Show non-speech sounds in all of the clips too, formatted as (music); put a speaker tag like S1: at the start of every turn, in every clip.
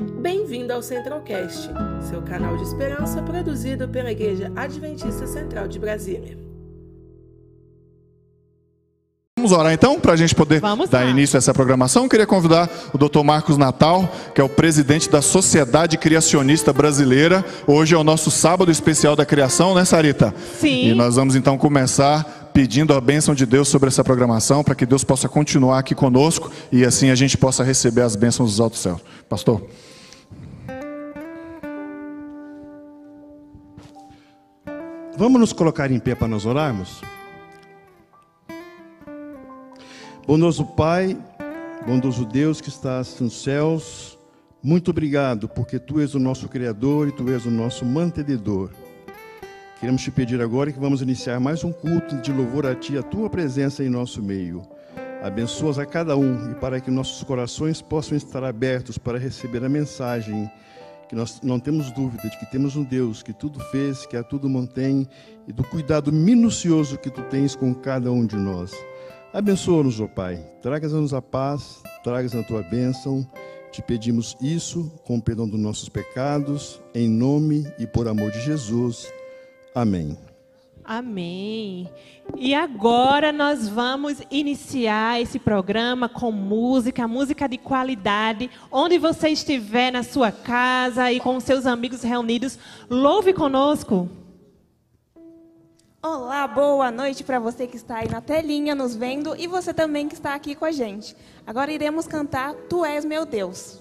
S1: Bem-vindo ao Centralcast, seu canal de esperança produzido pela Igreja Adventista Central de Brasília.
S2: Vamos orar então, para a gente poder
S3: Vamos
S2: dar
S3: lá.
S2: início a essa programação. Eu queria convidar o Dr. Marcos Natal, que é o presidente da Sociedade Criacionista Brasileira. Hoje é o nosso sábado especial da criação, né, Sarita?
S3: Sim.
S2: E nós vamos então começar pedindo a bênção de Deus sobre essa programação, para que Deus possa continuar aqui conosco e assim a gente possa receber as bênçãos dos altos céus. Pastor.
S4: Vamos nos colocar em pé para nós orarmos? Bondoso Pai, bondoso Deus que estás nos céus, muito obrigado, porque Tu és o nosso Criador e Tu és o nosso mantenedor. Queremos te pedir agora que vamos iniciar mais um culto de louvor a Ti, a Tua presença em nosso meio. Abençoas a cada um e para que nossos corações possam estar abertos para receber a mensagem que nós não temos dúvida de que temos um Deus que tudo fez, que a tudo mantém e do cuidado minucioso que tu tens com cada um de nós. Abençoa-nos, ó Pai. Traga-nos a paz, traga a tua bênção. Te pedimos isso com o perdão dos nossos pecados, em nome e por amor de Jesus. Amém.
S3: Amém. E agora nós vamos iniciar esse programa com música, música de qualidade. Onde você estiver na sua casa e com seus amigos reunidos, louve conosco.
S5: Olá, boa noite para você que está aí na telinha nos vendo e você também que está aqui com a gente. Agora iremos cantar Tu és meu Deus.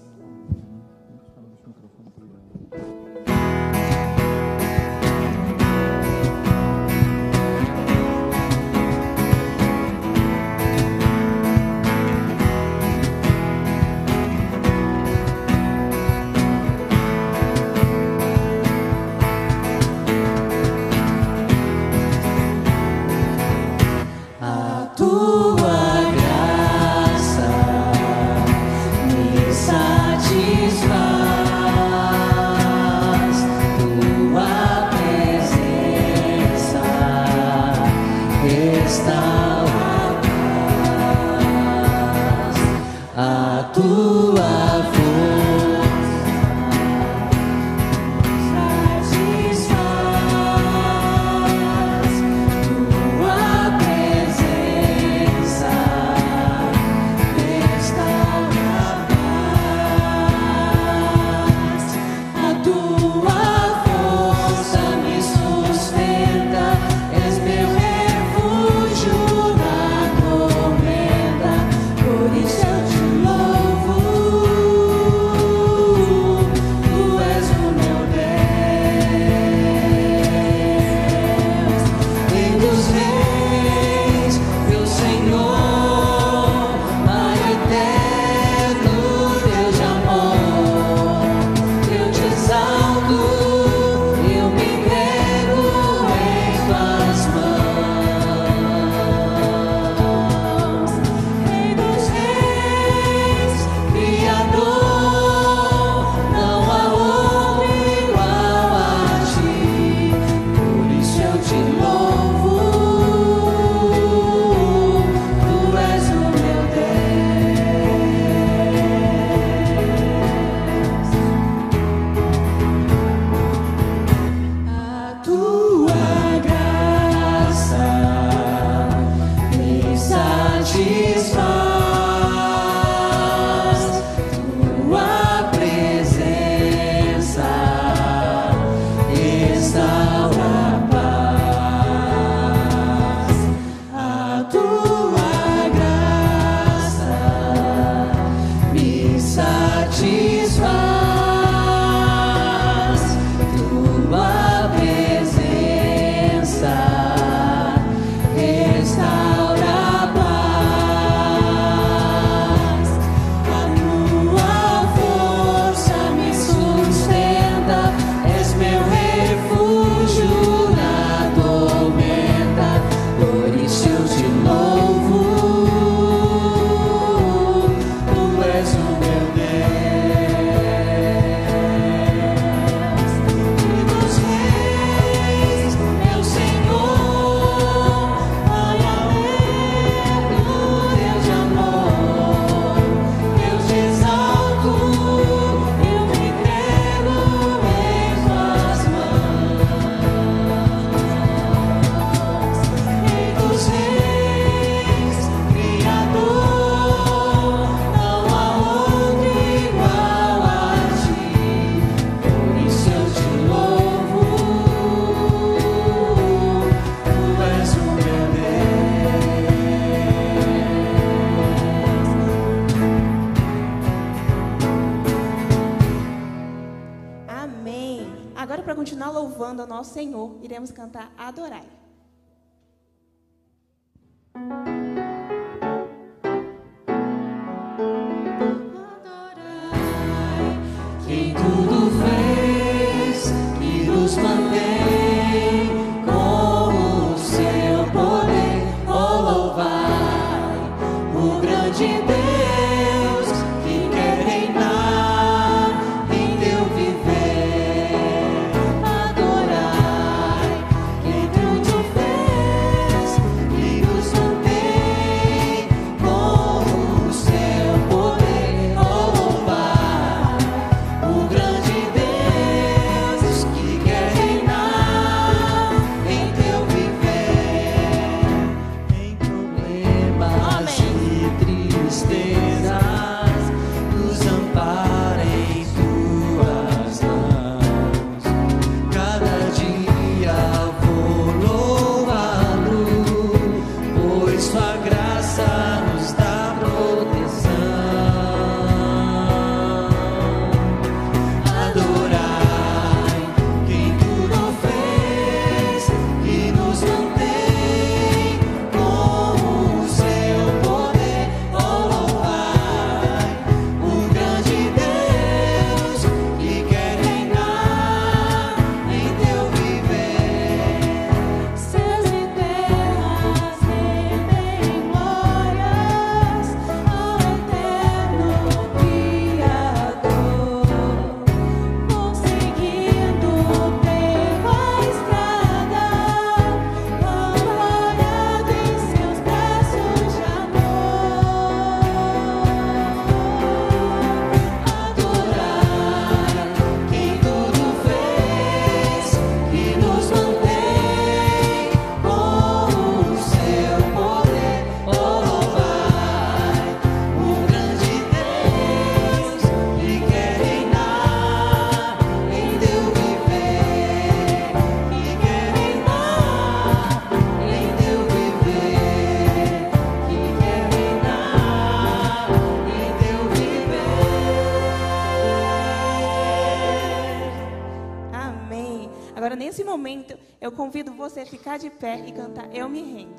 S5: nesse momento, eu convido você a ficar de pé e cantar Eu Me Rendo.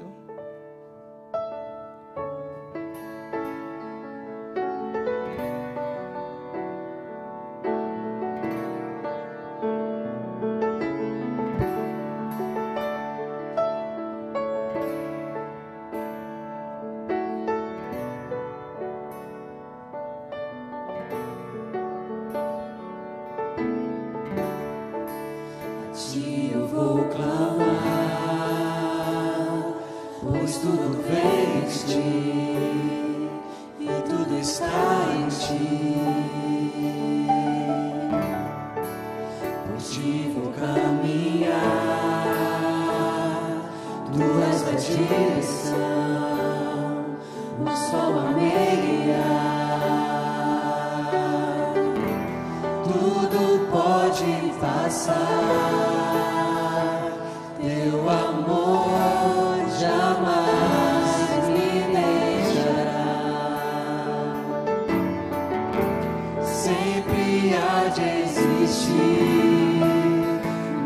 S6: sempre há de existir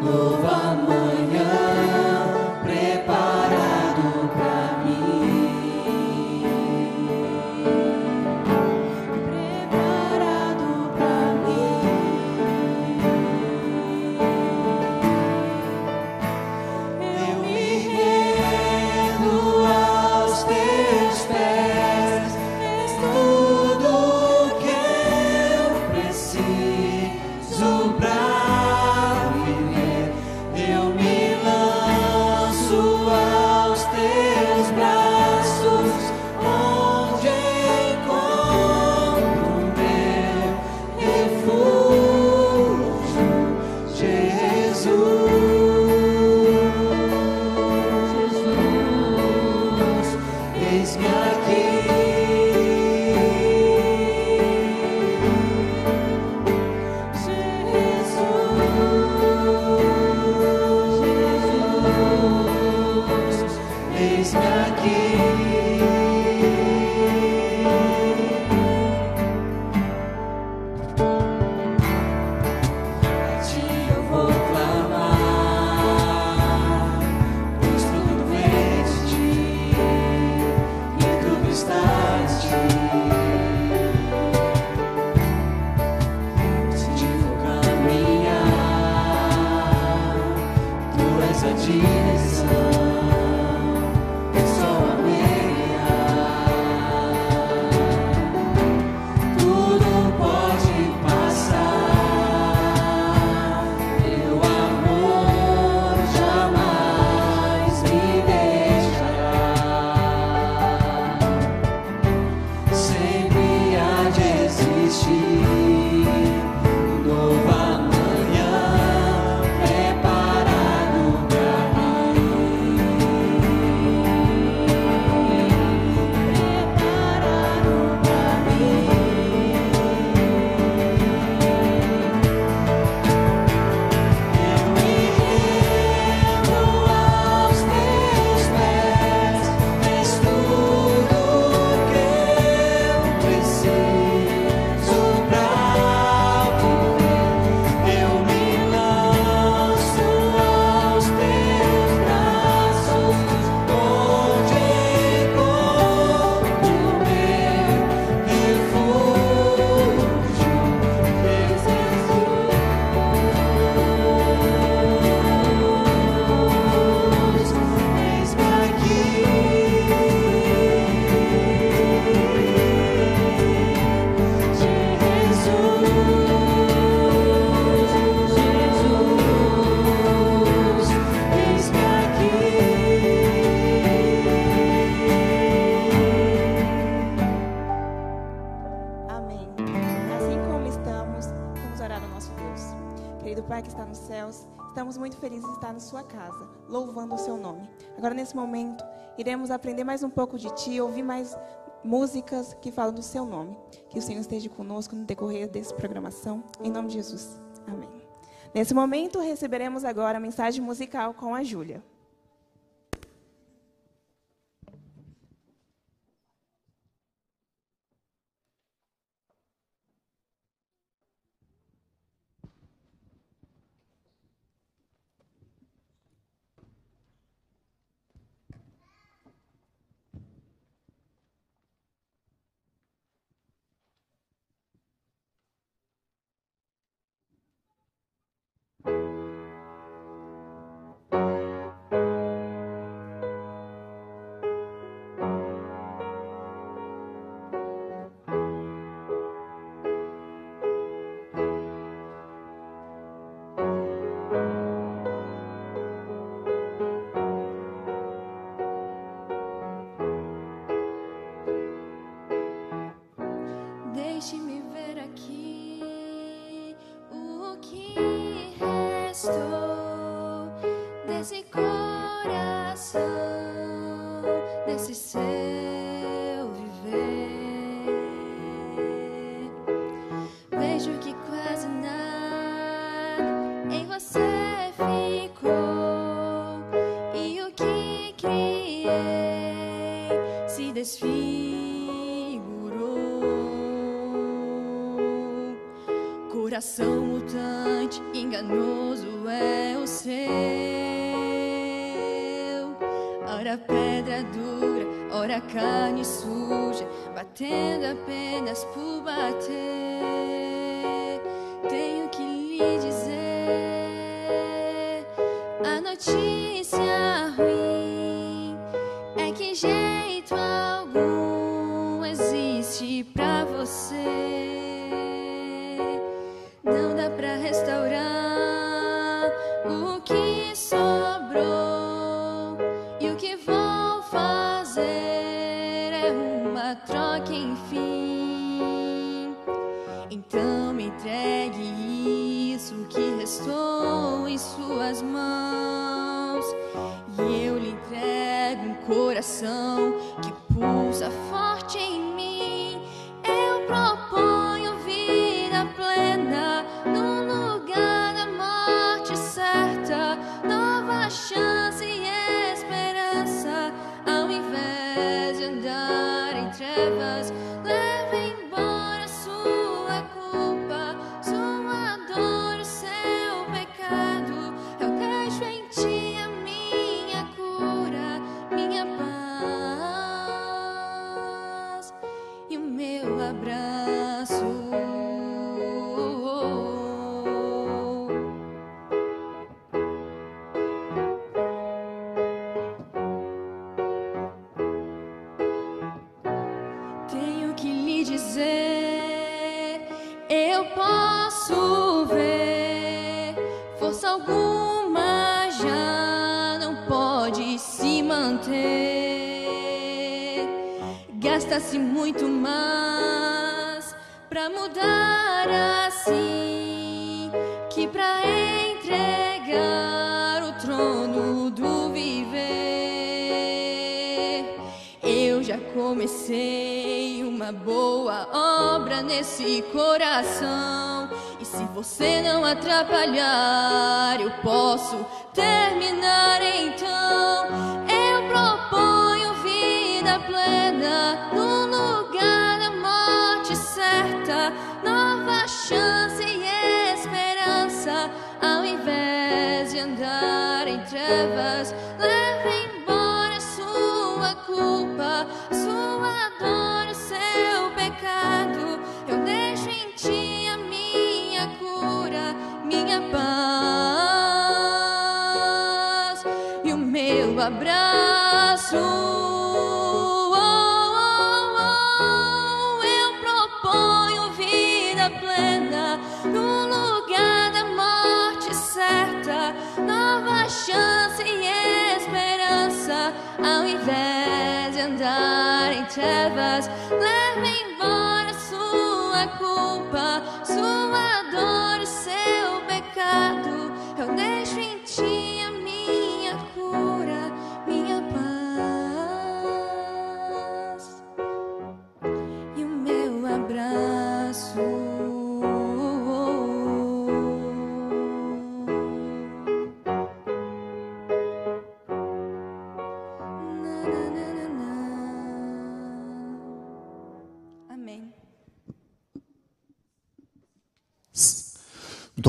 S6: novo
S5: amor. Estamos muito felizes de estar na sua casa, louvando o seu nome. Agora, nesse momento, iremos aprender mais um pouco de ti, ouvir mais músicas que falam do seu nome. Que o Senhor esteja conosco no decorrer dessa programação. Em nome de Jesus. Amém. Nesse momento, receberemos agora a mensagem musical com a Júlia.
S7: coração mutante, enganoso é o seu. Ora pedra dura, ora carne suja, batendo apenas por bater.
S2: rivers.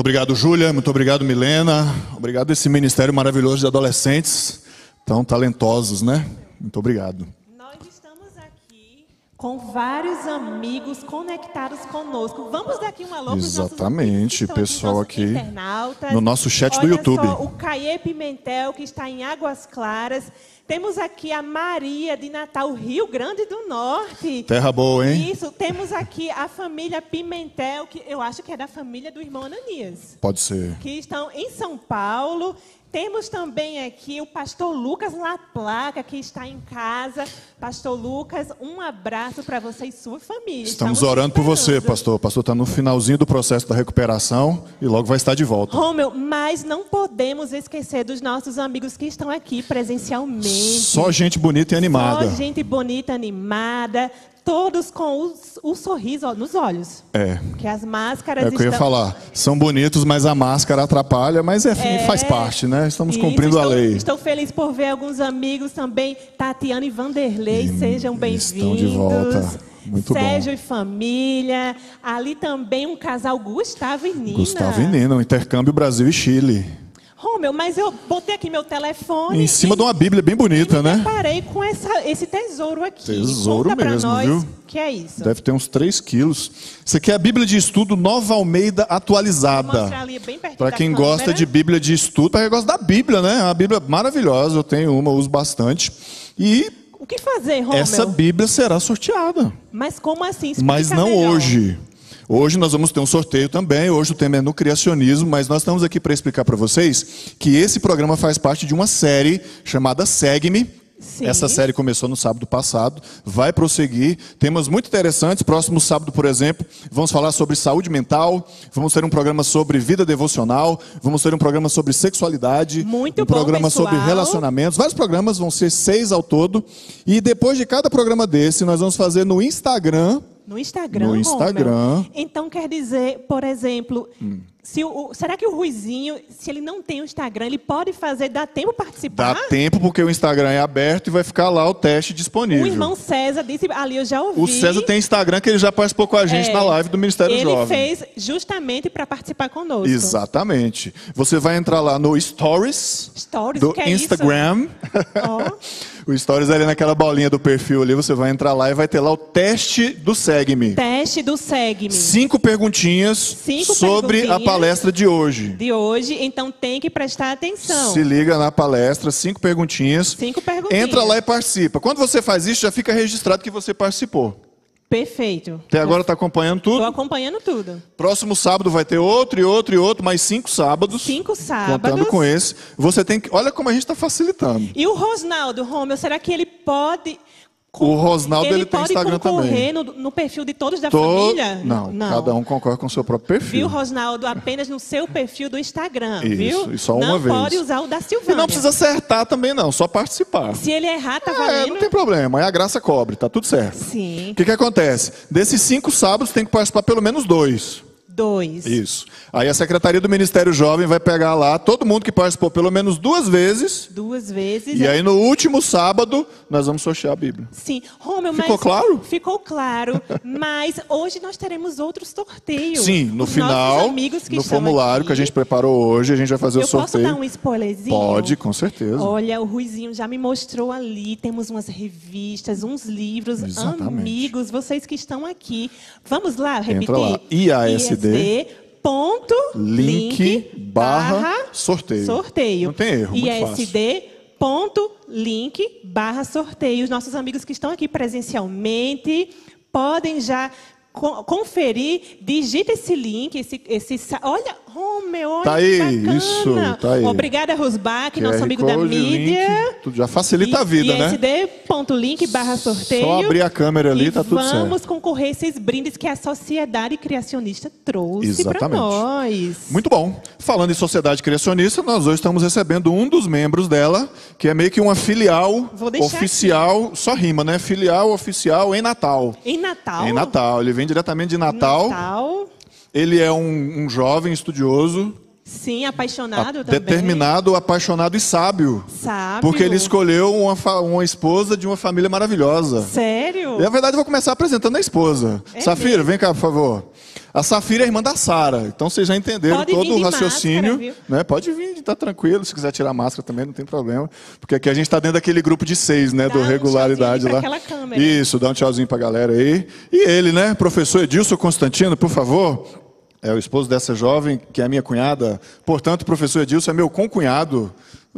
S2: Obrigado, Júlia. Muito obrigado, Milena. Obrigado esse ministério maravilhoso de adolescentes tão talentosos, né? Muito obrigado.
S3: Nós estamos aqui com vários amigos conectados conosco. Vamos dar aqui um alô
S2: Exatamente, pessoal aqui
S3: internautas.
S2: no nosso chat do
S3: Olha
S2: YouTube.
S3: Só, o Caê Pimentel, que está em Águas Claras. Temos aqui a Maria de Natal, Rio Grande do Norte.
S2: Terra boa, hein?
S3: Isso, temos aqui a família Pimentel, que eu acho que é da família do irmão Ananias,
S2: Pode ser.
S3: que estão em São Paulo. Temos também aqui o pastor Lucas Laplaca, que está em casa. Pastor Lucas, um abraço para você e sua família.
S2: Estamos orando por você, pastor. O pastor está no finalzinho do processo da recuperação e logo vai estar de volta.
S3: Romeu, mas não podemos esquecer dos nossos amigos que estão aqui presencialmente.
S2: Só gente bonita e animada.
S3: Só gente bonita, animada, todos com o, o sorriso ó, nos olhos.
S2: É.
S3: Que as máscaras
S2: É o que eu ia falar. São bonitos, mas a máscara atrapalha, mas é,
S3: É.
S2: faz parte, né? Estamos
S3: Isso,
S2: cumprindo a
S3: estou-
S2: lei.
S3: Estou feliz por ver alguns amigos também, Tatiana e Vanderlei,
S2: E
S3: sejam bem-vindos.
S2: estão de volta. Muito bom.
S3: Sérgio e família. Ali também um casal Gustavo e Nina.
S2: Gustavo e Nina, o intercâmbio Brasil e Chile.
S3: Romeu, mas eu botei aqui meu telefone.
S2: Em cima
S3: e
S2: de uma Bíblia bem bonita, né?
S3: Parei com essa- esse tesouro aqui.
S2: Tesouro
S3: Conta
S2: mesmo,
S3: nós
S2: viu?
S3: que é isso.
S2: Deve ter uns 3 quilos. Isso aqui é a Bíblia de Estudo Nova Almeida atualizada. Para quem gosta de Bíblia de estudo, para quem gosta da Bíblia, né? É uma Bíblia maravilhosa, eu tenho uma, uso bastante. E
S3: O que fazer, Romeu?
S2: essa Bíblia será sorteada.
S3: Mas como assim? Explica
S2: Mas não
S3: melhor.
S2: hoje. Hoje nós vamos ter um sorteio também. Hoje o tema é no criacionismo, mas nós estamos aqui para explicar para vocês que esse programa faz parte de uma série chamada Segue-me.
S3: Sim.
S2: Essa série começou no sábado passado, vai prosseguir. Temas muito interessantes. Próximo sábado, por exemplo, vamos falar sobre saúde mental, vamos ter um programa sobre vida devocional, vamos ter um programa sobre sexualidade,
S3: Muito
S2: um
S3: bom,
S2: programa
S3: pessoal.
S2: sobre relacionamentos. Vários programas, vão ser seis ao todo. E depois de cada programa desse, nós vamos fazer no Instagram
S3: No Instagram,
S2: No. Instagram. Hum.
S3: Então quer dizer, por exemplo, se o, será que o Ruizinho, se ele não tem o Instagram, ele pode fazer, dá tempo participar?
S2: Dá tempo porque o Instagram é aberto e vai ficar lá o teste disponível.
S3: O irmão César disse, ali eu já ouvi.
S2: O César tem Instagram que ele já participou com a gente
S3: É,
S2: na live do Ministério
S3: Ele
S2: Jovem.
S3: fez justamente para participar conosco.
S2: Exatamente. Você vai entrar lá no Stories
S3: Stories,
S2: do
S3: que é
S2: Instagram.
S3: Ó. (laughs)
S2: o Stories ali naquela bolinha do perfil ali, você vai entrar lá e vai ter lá o teste do Segue-me.
S3: Teste do Segue-me
S2: Cinco perguntinhas
S3: Cinco
S2: sobre a
S3: perguntinhas.
S2: palestra de hoje.
S3: de hoje, então tem que prestar atenção.
S2: Se liga na palestra, cinco perguntinhas.
S3: Cinco perguntinhas.
S2: Entra lá e participa. Quando você faz isso, já fica registrado que você participou.
S3: Perfeito.
S2: Até agora está acompanhando
S3: Estou
S2: tudo.
S3: acompanhando tudo.
S2: Próximo sábado vai ter outro e outro e outro, mais cinco sábados.
S3: Cinco sábados.
S2: Contando com esse. Você tem que. Olha como a gente está facilitando.
S3: E o Rosnaldo, Romeu, será que ele pode
S2: O Rosnaldo ele, tem
S3: pode
S2: Instagram
S3: concorrer
S2: também.
S3: No, no perfil de todos da
S2: To-
S3: família?
S2: Não, cada um concorre com o seu próprio perfil.
S3: Viu, Rosnaldo? Apenas no seu perfil do Instagram,
S2: Isso,
S3: viu?
S2: e só uma
S3: não
S2: vez.
S3: pode usar o da
S2: E
S3: Silvânia.
S2: não precisa acertar também não, só participar.
S3: Se ele errar, tá
S2: É,
S3: valendo.
S2: não tem problema, aí a graça cobre, tá tudo certo.
S3: Sim.
S2: O que, que acontece? Desses cinco sábados tem que participar pelo menos dois.
S3: Dois.
S2: Isso. Aí a Secretaria do Ministério Jovem vai pegar lá todo mundo que participou pelo menos duas vezes.
S3: Duas vezes.
S2: E aí no último sábado nós vamos sortear a Bíblia.
S3: Sim, Romeu,
S2: Ficou
S3: mas
S2: claro?
S3: Ficou claro, mas hoje nós teremos outros sorteios.
S2: Sim, no
S3: Os
S2: final, no formulário
S3: aqui.
S2: que a gente preparou hoje, a gente vai fazer
S3: Eu
S2: o sorteio.
S3: posso dar um spoilerzinho?
S2: Pode, com certeza.
S3: Olha, o Ruizinho já me mostrou ali. Temos umas revistas, uns livros,
S2: Exatamente.
S3: amigos, vocês que estão aqui. Vamos lá, repetir.
S2: lá, IASD,
S3: IASD ponto
S2: link barra sorteio.
S3: sorteio.
S2: Não tem erro, muito
S3: IASD ponto link barra sorteio. Os nossos amigos que estão aqui presencialmente podem já conferir. Digita esse link, esse, esse olha, Romeu, olha
S2: Tá aí,
S3: bacana.
S2: isso, tá aí.
S3: Obrigada, Rosbach, nosso amigo da mídia.
S2: link, tudo já facilita a vida, né?
S3: ISD.link barra sorteio.
S2: Só abrir a câmera ali,
S3: e
S2: tá tudo certo.
S3: Vamos concorrer a esses brindes que a Sociedade Criacionista trouxe para nós.
S2: Muito bom. Falando em sociedade criacionista, nós hoje estamos recebendo um dos membros dela, que é meio que uma filial oficial, só rima, né? Filial oficial em Natal.
S3: Em Natal.
S2: Em Natal. Ele vem diretamente de Natal.
S3: Natal.
S2: Ele é um, um jovem estudioso,
S3: Sim, apaixonado
S2: a-
S3: também.
S2: determinado, apaixonado e sábio.
S3: Sábio.
S2: Porque ele escolheu uma, uma esposa de uma família maravilhosa.
S3: Sério?
S2: E na verdade eu vou começar apresentando a esposa.
S3: É
S2: Safira,
S3: mesmo?
S2: vem cá, por favor. A Safira é irmã da Sara. Então vocês já entenderam
S3: Pode
S2: todo o raciocínio.
S3: máscara,
S2: né? Pode vir, tá tranquilo. Se quiser tirar a máscara também, não tem problema. Porque aqui a gente está dentro daquele grupo de seis, né?
S3: Dá
S2: do
S3: um
S2: regularidade lá. Isso, dá um tchauzinho pra galera aí. E ele, né? Professor Edilson Constantino, por favor. É o esposo dessa jovem, que é minha cunhada. Portanto, o professor Edilson é meu concunhado.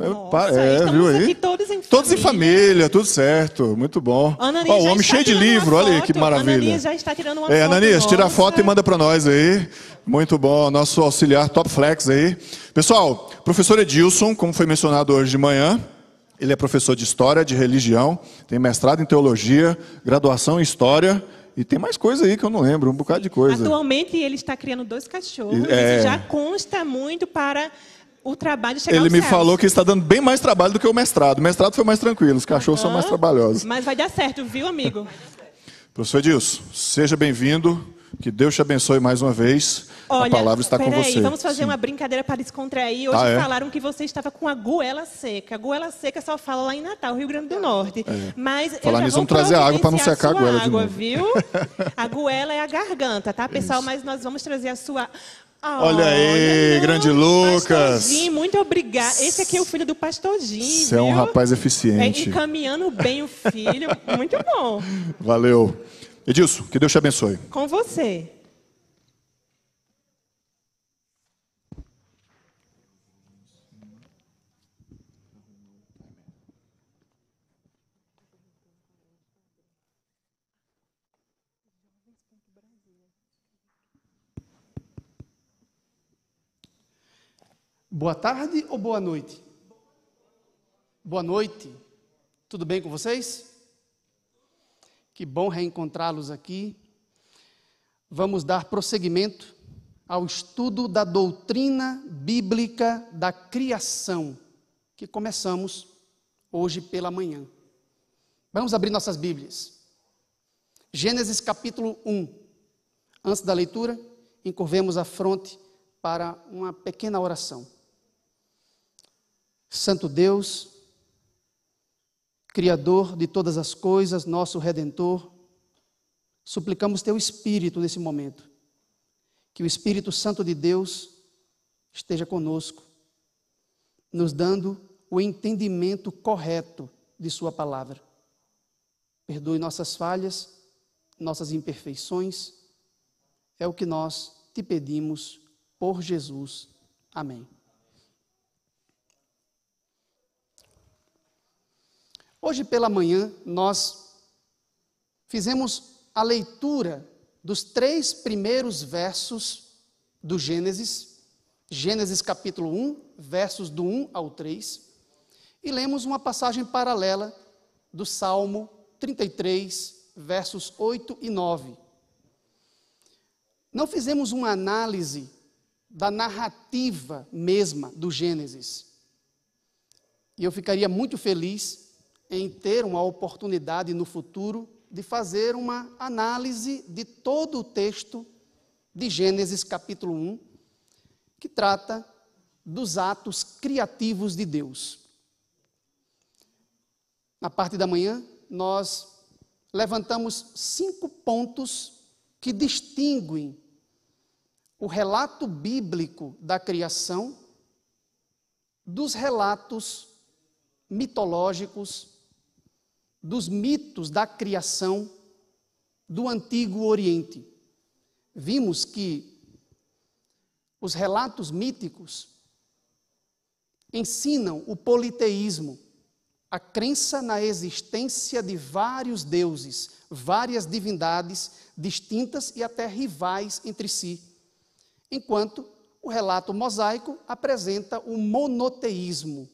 S2: É,
S3: Nossa,
S2: é, viu aí?
S3: todos em
S2: Todos em
S3: família.
S2: família, tudo certo, muito bom.
S3: Ananias
S2: Ó, o homem cheio de livro, olha aí que maravilha.
S3: Ananias já está tirando uma
S2: é,
S3: foto
S2: Ananias, tira a foto e manda para nós aí. Muito bom, nosso auxiliar Top Flex aí. Pessoal, professor Edilson, como foi mencionado hoje de manhã, ele é professor de História, de Religião, tem mestrado em Teologia, graduação em História e tem mais coisa aí que eu não lembro, um bocado de coisa.
S3: Atualmente ele está criando dois cachorros.
S2: É.
S3: Isso já consta muito para o trabalho chegar
S2: Ele me falou que está dando bem mais trabalho do que o mestrado. O mestrado foi mais tranquilo, os cachorros são mais trabalhosos.
S3: Mas vai dar certo, viu, amigo? (laughs)
S2: Professor Edilson, seja bem-vindo. Que Deus te abençoe mais uma vez.
S3: Olha,
S2: a palavra está com você.
S3: vamos fazer
S2: Sim.
S3: uma brincadeira para descontrair. Hoje
S2: Ah, é?
S3: falaram que você estava com a goela seca. A goela seca só fala lá em Natal, Rio Grande do Norte. Mas eu
S2: É. Falar
S3: já
S2: nisso, vamos trazer água para não secar a goela de novo.
S3: viu? (laughs) A goela é a garganta, tá, pessoal? Mas nós vamos trazer a sua...
S2: Olha aí, grande Lucas.
S3: Pastorzinho, muito obrigada. Esse aqui é o filho do pastorzinho,
S2: Você é um rapaz
S3: É,
S2: eficiente.
S3: encaminhando bem o filho. Muito bom. (laughs)
S2: Valeu. Edilson, que Deus te abençoe.
S3: Com você.
S8: Boa tarde ou boa noite? Boa noite. Tudo bem com vocês? Que bom reencontrá-los aqui. Vamos dar prosseguimento ao estudo da doutrina bíblica da criação, que começamos hoje pela manhã. Vamos abrir nossas Bíblias. Gênesis capítulo 1. Antes da leitura, encurvemos a fronte para uma pequena oração. Santo Deus, Criador de todas as coisas, nosso Redentor, suplicamos Teu Espírito nesse momento. Que o Espírito Santo de Deus esteja conosco, nos dando o entendimento correto de Sua palavra. Perdoe nossas falhas, nossas imperfeições. É o que nós te pedimos por Jesus. Amém. Hoje pela manhã nós fizemos a leitura dos três primeiros versos do Gênesis, Gênesis capítulo 1, versos do 1 ao 3, e lemos uma passagem paralela do Salmo 33, versos 8 e 9. Não fizemos uma análise da narrativa mesma do Gênesis. E eu ficaria muito feliz em ter uma oportunidade no futuro de fazer uma análise de todo o texto de Gênesis capítulo 1, que trata dos atos criativos de Deus. Na parte da manhã, nós levantamos cinco pontos que distinguem o relato bíblico da criação dos relatos mitológicos, dos mitos da criação do Antigo Oriente. Vimos que os relatos míticos ensinam o politeísmo, a crença na existência de vários deuses, várias divindades distintas e até rivais entre si, enquanto o relato mosaico apresenta o monoteísmo,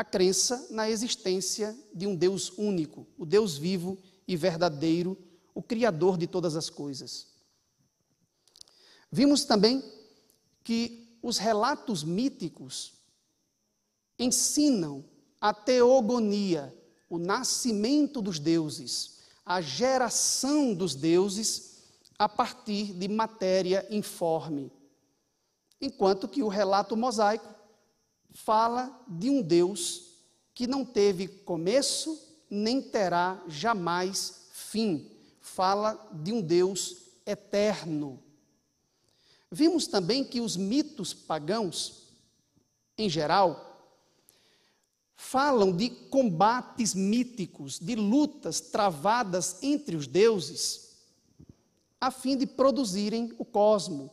S8: a crença na existência de um Deus único, o Deus vivo e verdadeiro, o Criador de todas as coisas. Vimos também que os relatos míticos ensinam a teogonia, o nascimento dos deuses, a geração dos deuses a partir de matéria informe. Enquanto que o relato mosaico fala de um Deus que não teve começo nem terá jamais fim. Fala de um Deus eterno. Vimos também que os mitos pagãos, em geral, falam de combates míticos, de lutas travadas entre os deuses, a fim de produzirem o cosmo,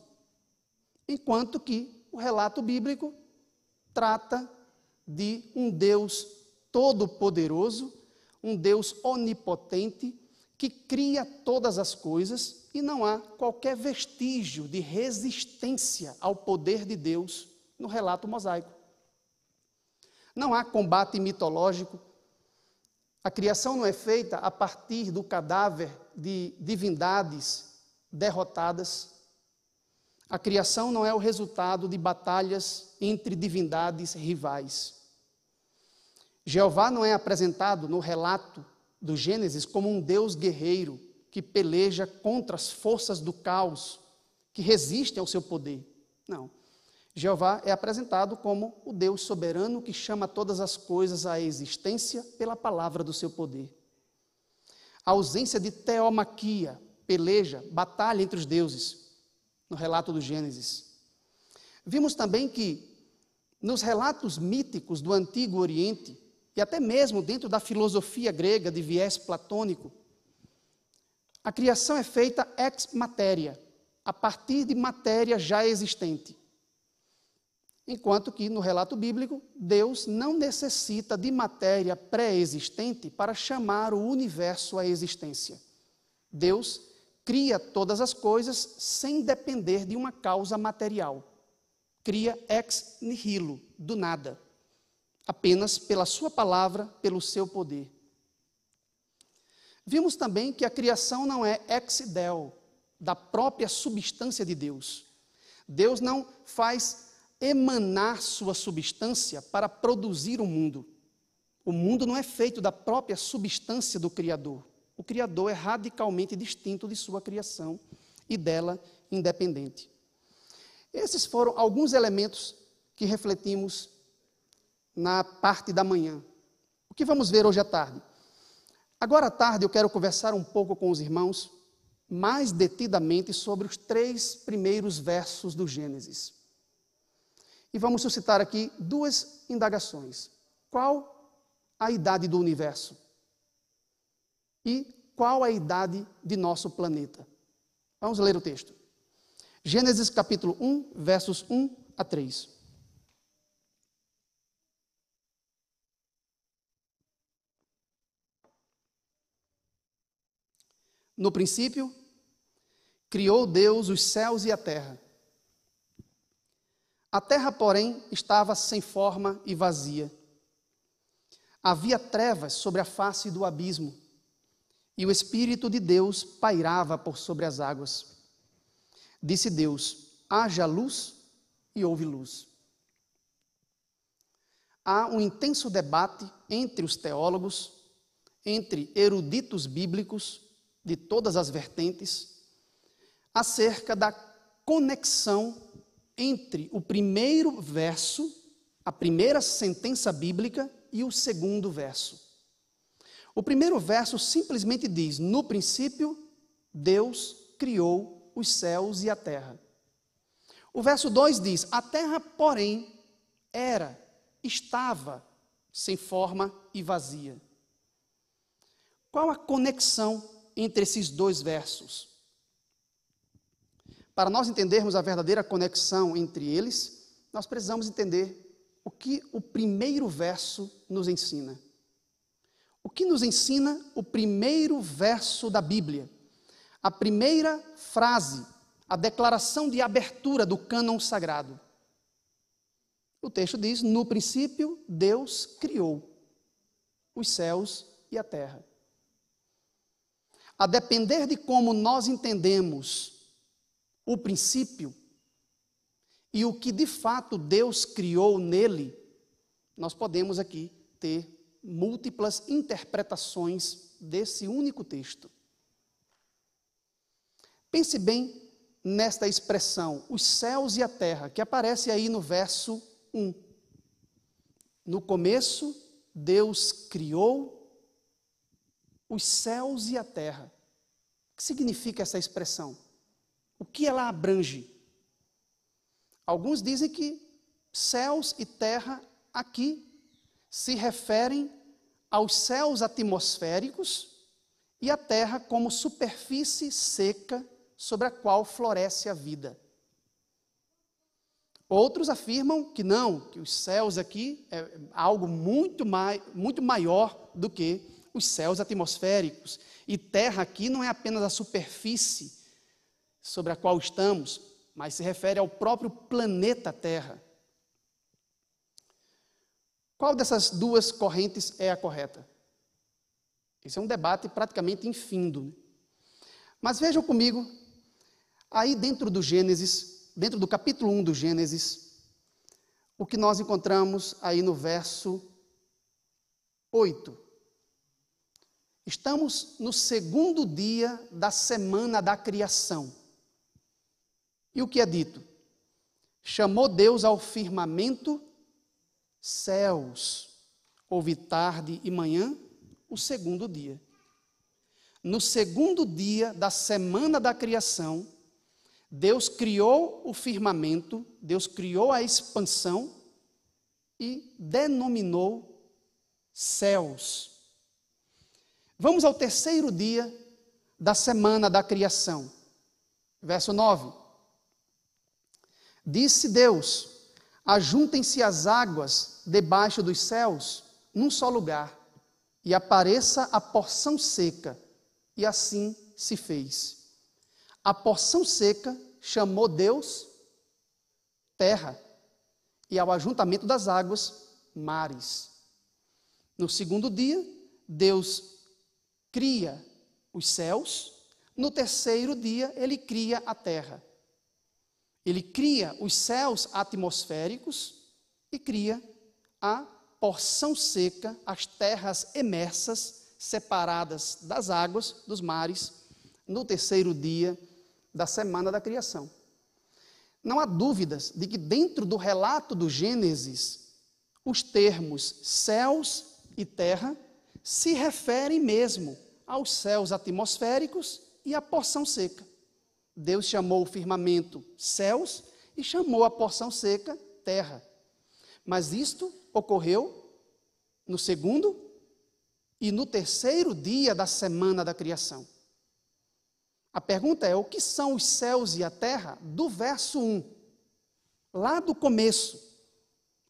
S8: enquanto que o relato bíblico trata de um Deus todo-poderoso, um Deus onipotente, que cria todas as coisas e não há qualquer vestígio de resistência ao poder de Deus no relato mosaico. Não há combate mitológico. A criação não é feita a partir do cadáver de divindades derrotadas. A criação não é o resultado de batalhas entre divindades rivais. Jeová não é apresentado no relato do Gênesis como um Deus guerreiro que peleja contra as forças do caos, que resistem ao seu poder. Não. Jeová é apresentado como o Deus soberano que chama todas as coisas à existência pela palavra do seu poder. A ausência de teomaquia, peleja, batalha entre os deuses, no relato do Gênesis. Vimos também que, nos relatos míticos do Antigo Oriente, e até mesmo dentro da filosofia grega de viés platônico, a criação é feita ex matéria, a partir de matéria já existente. Enquanto que no relato bíblico, Deus não necessita de matéria pré-existente para chamar o universo à existência. Deus cria todas as coisas sem depender de uma causa material. Cria ex nihilo, do nada, apenas pela sua palavra, pelo seu poder. Vimos também que a criação não é ex del, da própria substância de Deus. Deus não faz emanar sua substância para produzir o mundo. O mundo não é feito da própria substância do Criador. O Criador é radicalmente distinto de sua criação e dela independente. Esses foram alguns elementos que refletimos na parte da manhã. O que vamos ver hoje à tarde? Agora à tarde eu quero conversar um pouco com os irmãos mais detidamente sobre os três primeiros versos do Gênesis. E vamos suscitar aqui duas indagações. Qual a idade do universo? E qual a idade de nosso planeta? Vamos ler o texto. Gênesis capítulo 1, versos 1 a 3. No princípio, criou Deus os céus e a terra. A terra, porém, estava sem forma e vazia. Havia trevas sobre a face do abismo, e o Espírito de Deus pairava por sobre as águas. Disse Deus: haja luz e houve luz. Há um intenso debate entre os teólogos, entre eruditos bíblicos de todas as vertentes, acerca da conexão entre o primeiro verso, a primeira sentença bíblica, e o segundo verso. O primeiro verso simplesmente diz: No princípio, Deus criou os céus e a terra. O verso 2 diz: A terra, porém, era, estava sem forma e vazia. Qual a conexão entre esses dois versos? Para nós entendermos a verdadeira conexão entre eles, nós precisamos entender o que o primeiro verso nos ensina. O que nos ensina o primeiro verso da Bíblia? A primeira frase, a declaração de abertura do cânon sagrado. O texto diz: No princípio, Deus criou os céus e a terra. A depender de como nós entendemos o princípio e o que de fato Deus criou nele, nós podemos aqui ter múltiplas interpretações desse único texto. Pense bem nesta expressão, os céus e a terra, que aparece aí no verso 1. No começo, Deus criou os céus e a terra. O que significa essa expressão? O que ela abrange? Alguns dizem que céus e terra aqui se referem aos céus atmosféricos e à terra como superfície seca sobre a qual floresce a vida. Outros afirmam que não, que os céus aqui é algo muito, mai, muito maior do que os céus atmosféricos. E terra aqui não é apenas a superfície sobre a qual estamos, mas se refere ao próprio planeta Terra. Qual dessas duas correntes é a correta? Esse é um debate praticamente infindo. Né? Mas vejam comigo, aí dentro do Gênesis, dentro do capítulo 1 do Gênesis, o que nós encontramos aí no verso 8. Estamos no segundo dia da semana da criação. E o que é dito? Chamou Deus ao firmamento céus. Houve tarde e manhã, o segundo dia. No segundo dia da semana da criação, Deus criou o firmamento, Deus criou a expansão e denominou céus. Vamos ao terceiro dia da semana da criação. Verso 9. Disse Deus: Ajuntem-se as águas debaixo dos céus num só lugar, e apareça a porção seca. E assim se fez. A porção seca chamou Deus terra, e ao ajuntamento das águas, mares. No segundo dia, Deus cria os céus, no terceiro dia, ele cria a terra. Ele cria os céus atmosféricos e cria a porção seca, as terras emersas, separadas das águas, dos mares, no terceiro dia da semana da criação. Não há dúvidas de que dentro do relato do Gênesis, os termos céus e terra se referem mesmo aos céus atmosféricos e à porção seca. Deus chamou o firmamento céus e chamou a porção seca terra. Mas isto ocorreu no segundo e no terceiro dia da semana da criação. A pergunta é: o que são os céus e a terra? Do verso 1, lá do começo.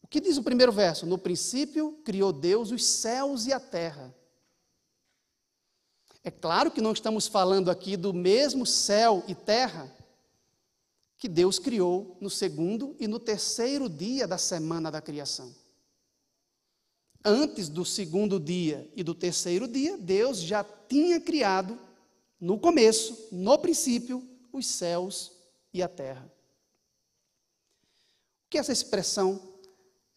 S8: O que diz o primeiro verso? No princípio criou Deus os céus e a terra. É claro que não estamos falando aqui do mesmo céu e terra que Deus criou no segundo e no terceiro dia da semana da criação. Antes do segundo dia e do terceiro dia, Deus já tinha criado, no começo, no princípio, os céus e a terra. O que essa expressão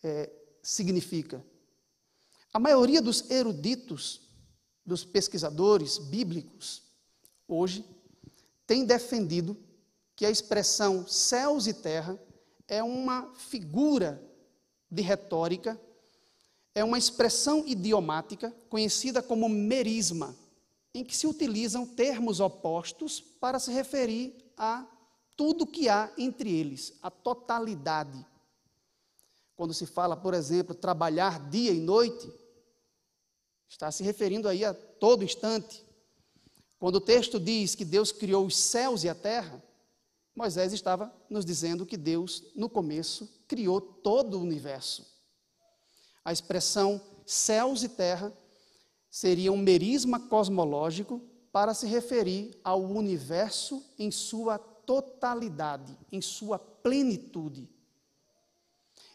S8: é, significa? A maioria dos eruditos, dos pesquisadores bíblicos, hoje, tem defendido que a expressão céus e terra é uma figura de retórica, é uma expressão idiomática conhecida como merisma, em que se utilizam termos opostos para se referir a tudo que há entre eles, a totalidade. Quando se fala, por exemplo, trabalhar dia e noite, está se referindo aí a todo instante. Quando o texto diz que Deus criou os céus e a terra, Moisés estava nos dizendo que Deus, no começo, criou todo o universo. A expressão céus e terra seria um merisma cosmológico para se referir ao universo em sua totalidade, em sua plenitude.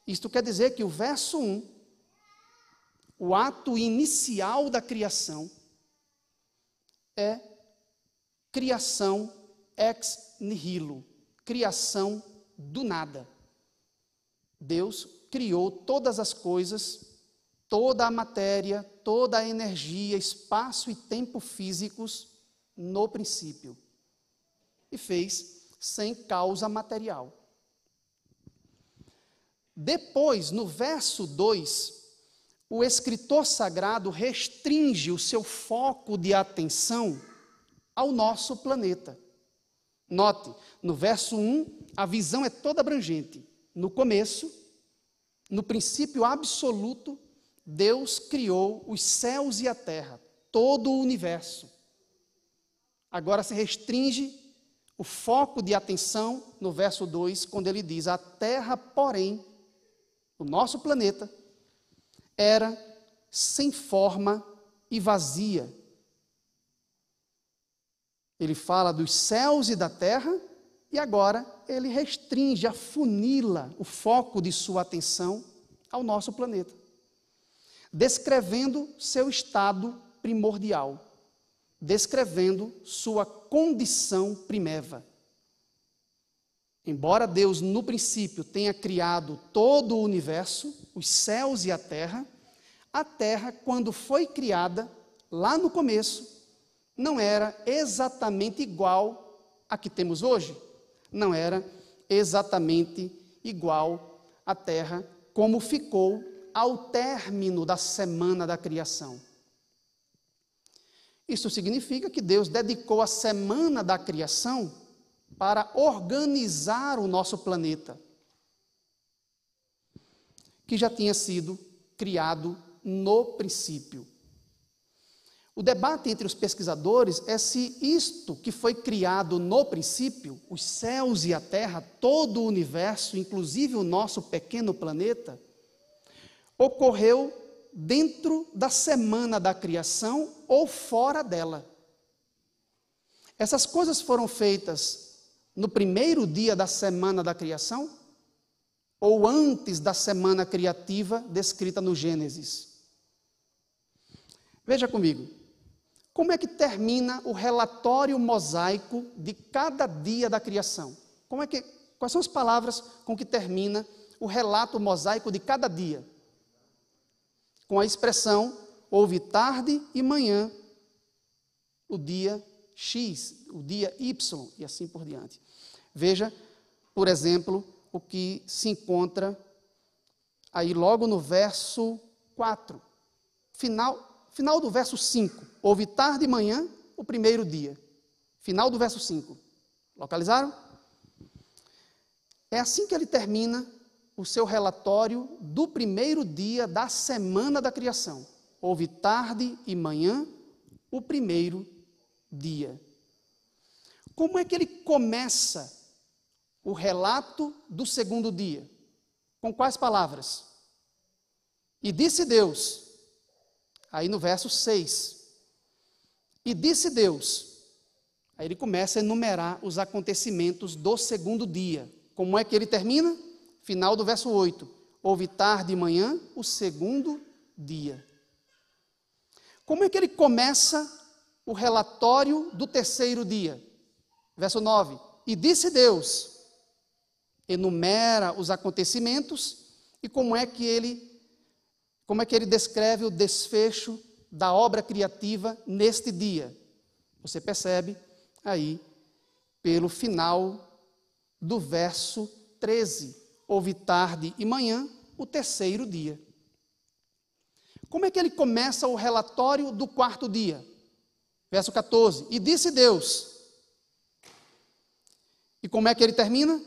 S8: Isto quer dizer que o verso 1, o ato inicial da criação, é criação ex nihilo, criação do nada. Deus criou todas as coisas, toda a matéria, toda a energia, espaço e tempo físicos no princípio. E fez sem causa material. Depois, no verso 2, o escritor sagrado restringe o seu foco de atenção ao nosso planeta. Note, no verso 1, a visão é toda abrangente. No começo, no princípio absoluto, Deus criou os céus e a terra, todo o universo. Agora se restringe o foco de atenção no verso 2, quando ele diz: A terra, porém, o nosso planeta, era sem forma e vazia, ele fala dos céus e da terra, e agora ele restringe, afunila o foco de sua atenção ao nosso planeta, descrevendo seu estado primordial, descrevendo sua condição primeva. Embora Deus, no princípio, tenha criado todo o universo, os céus e a terra, a terra, quando foi criada, lá no começo, não era exatamente igual a que temos hoje. Não era exatamente igual à terra como ficou ao término da semana da criação. Isso significa que Deus dedicou a semana da criação para organizar o nosso planeta, que já tinha sido criado no princípio. O debate entre os pesquisadores é se isto que foi criado no princípio, os céus e a terra, todo o universo, inclusive o nosso pequeno planeta, ocorreu dentro da semana da criação ou fora dela. Essas coisas foram feitas no primeiro dia da semana da criação ou antes da semana criativa descrita no Gênesis. Veja comigo. Como é que termina o relatório mosaico de cada dia da criação? Como é que, quais são as palavras com que termina o relato mosaico de cada dia? Com a expressão houve tarde e manhã, o dia X, o dia Y e assim por diante. Veja, por exemplo, o que se encontra aí logo no verso 4, final, final do verso 5. Houve tarde e manhã, o primeiro dia. Final do verso 5. Localizaram? É assim que ele termina o seu relatório do primeiro dia da semana da criação. Houve tarde e manhã, o primeiro dia. Como é que ele começa o relato do segundo dia? Com quais palavras? E disse Deus, aí no verso 6, e disse Deus. Aí ele começa a enumerar os acontecimentos do segundo dia. Como é que ele termina? Final do verso 8. Houve tarde e manhã, o segundo dia. Como é que ele começa o relatório do terceiro dia? Verso 9: E disse Deus, enumera os acontecimentos e como é que ele como é que ele descreve o desfecho da obra criativa neste dia. Você percebe aí pelo final do verso 13. Houve tarde e manhã, o terceiro dia. Como é que ele começa o relatório do quarto dia? Verso 14. E disse Deus. E como é que ele termina?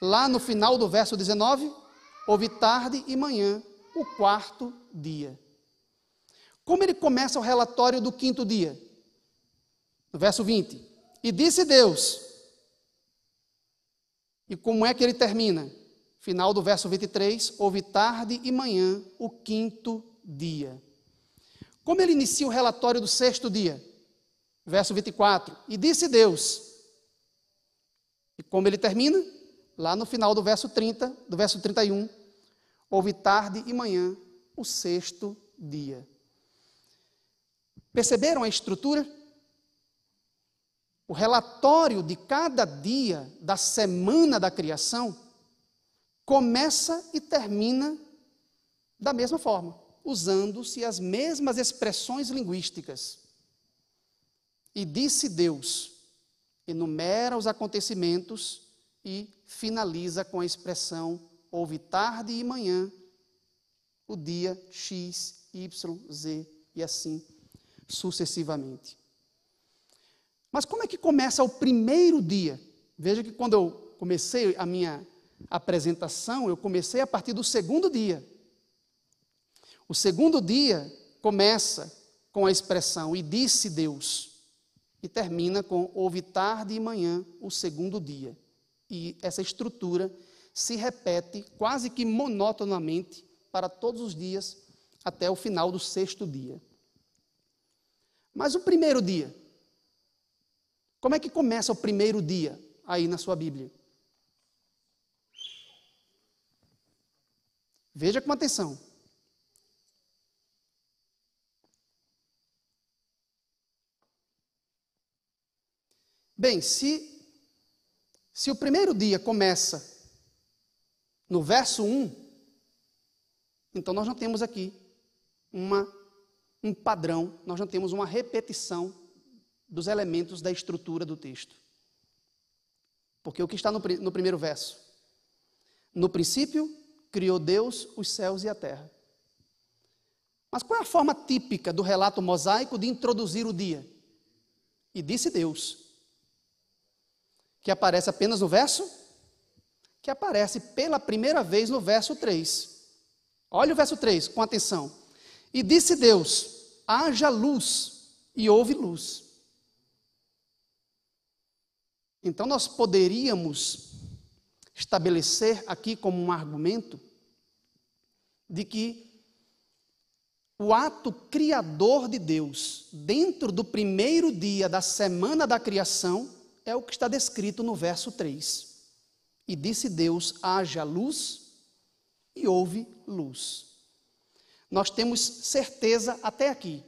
S8: Lá no final do verso 19, houve tarde e manhã, o quarto dia. Como ele começa o relatório do quinto dia? No verso 20. E disse Deus. E como é que ele termina? Final do verso 23, houve tarde e manhã, o quinto dia. Como ele inicia o relatório do sexto dia? Verso 24. E disse Deus. E como ele termina? Lá no final do verso 30, do verso 31, houve tarde e manhã, o sexto dia. Perceberam a estrutura? O relatório de cada dia da semana da criação começa e termina da mesma forma, usando-se as mesmas expressões linguísticas. E disse Deus, enumera os acontecimentos e finaliza com a expressão houve tarde e manhã, o dia X, Y, Z e assim sucessivamente. Mas como é que começa o primeiro dia? Veja que quando eu comecei a minha apresentação, eu comecei a partir do segundo dia. O segundo dia começa com a expressão e disse Deus e termina com houve tarde e manhã o segundo dia. E essa estrutura se repete quase que monotonamente para todos os dias até o final do sexto dia. Mas o primeiro dia, como é que começa o primeiro dia aí na sua Bíblia? Veja com atenção. Bem, se, se o primeiro dia começa no verso 1, então nós não temos aqui uma, um padrão, nós não temos uma repetição dos elementos da estrutura do texto. Porque o que está no, no primeiro verso? No princípio, criou Deus os céus e a terra. Mas qual é a forma típica do relato mosaico de introduzir o dia? E disse Deus. Que aparece apenas no verso que aparece pela primeira vez no verso 3. Olha o verso 3, com atenção. E disse Deus: haja luz, e houve luz. Então nós poderíamos estabelecer aqui como um argumento de que o ato criador de Deus, dentro do primeiro dia da semana da criação, é o que está descrito no verso 3. E disse Deus: haja luz, e houve luz. Nós temos certeza até aqui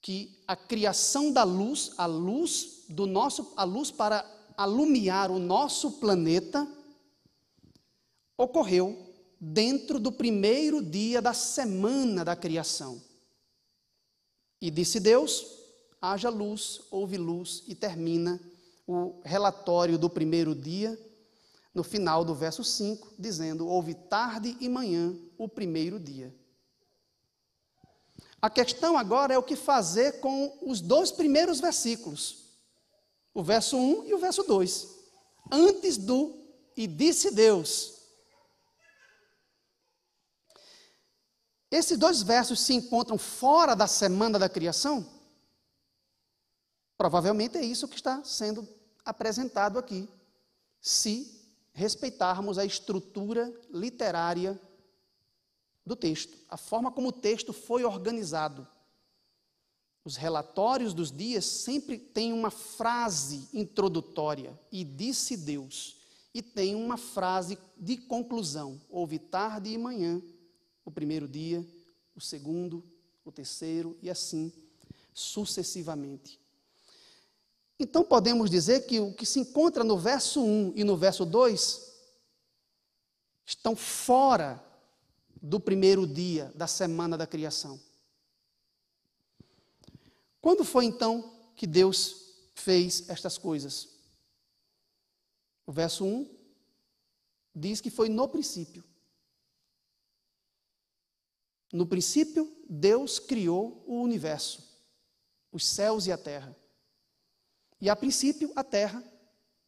S8: que a criação da luz, a luz do nosso, a luz para alumiar o nosso planeta, ocorreu dentro do primeiro dia da semana da criação. E disse Deus: haja luz, houve luz, e termina o relatório do primeiro dia no final do verso 5, dizendo: Houve tarde e manhã o primeiro dia. A questão agora é o que fazer com os dois primeiros versículos, o verso 1 e o verso 2. Antes do e disse Deus. Esses dois versos se encontram fora da semana da criação? Provavelmente é isso que está sendo apresentado aqui. Se respeitarmos a estrutura literária do texto, a forma como o texto foi organizado. Os relatórios dos dias sempre têm uma frase introdutória, e disse Deus, e tem uma frase de conclusão. Houve tarde e manhã, o primeiro dia, o segundo, o terceiro e assim sucessivamente. Então podemos dizer que o que se encontra no verso 1 e no verso 2 estão fora do primeiro dia da semana da criação. Quando foi então que Deus fez estas coisas? O verso 1 diz que foi no princípio. No princípio, Deus criou o universo, os céus e a terra. E a princípio, a terra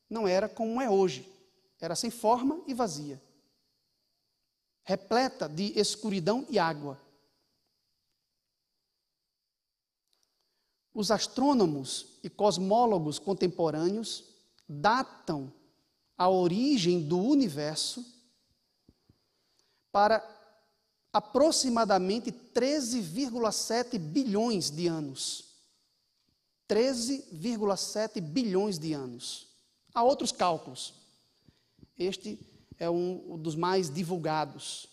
S8: não era como é hoje, era sem forma e vazia, repleta de escuridão e água. Os astrônomos e cosmólogos contemporâneos datam a origem do universo para aproximadamente 13,7 bilhões de anos. 13,7 bilhões de anos. Há outros cálculos. Este é um dos mais divulgados,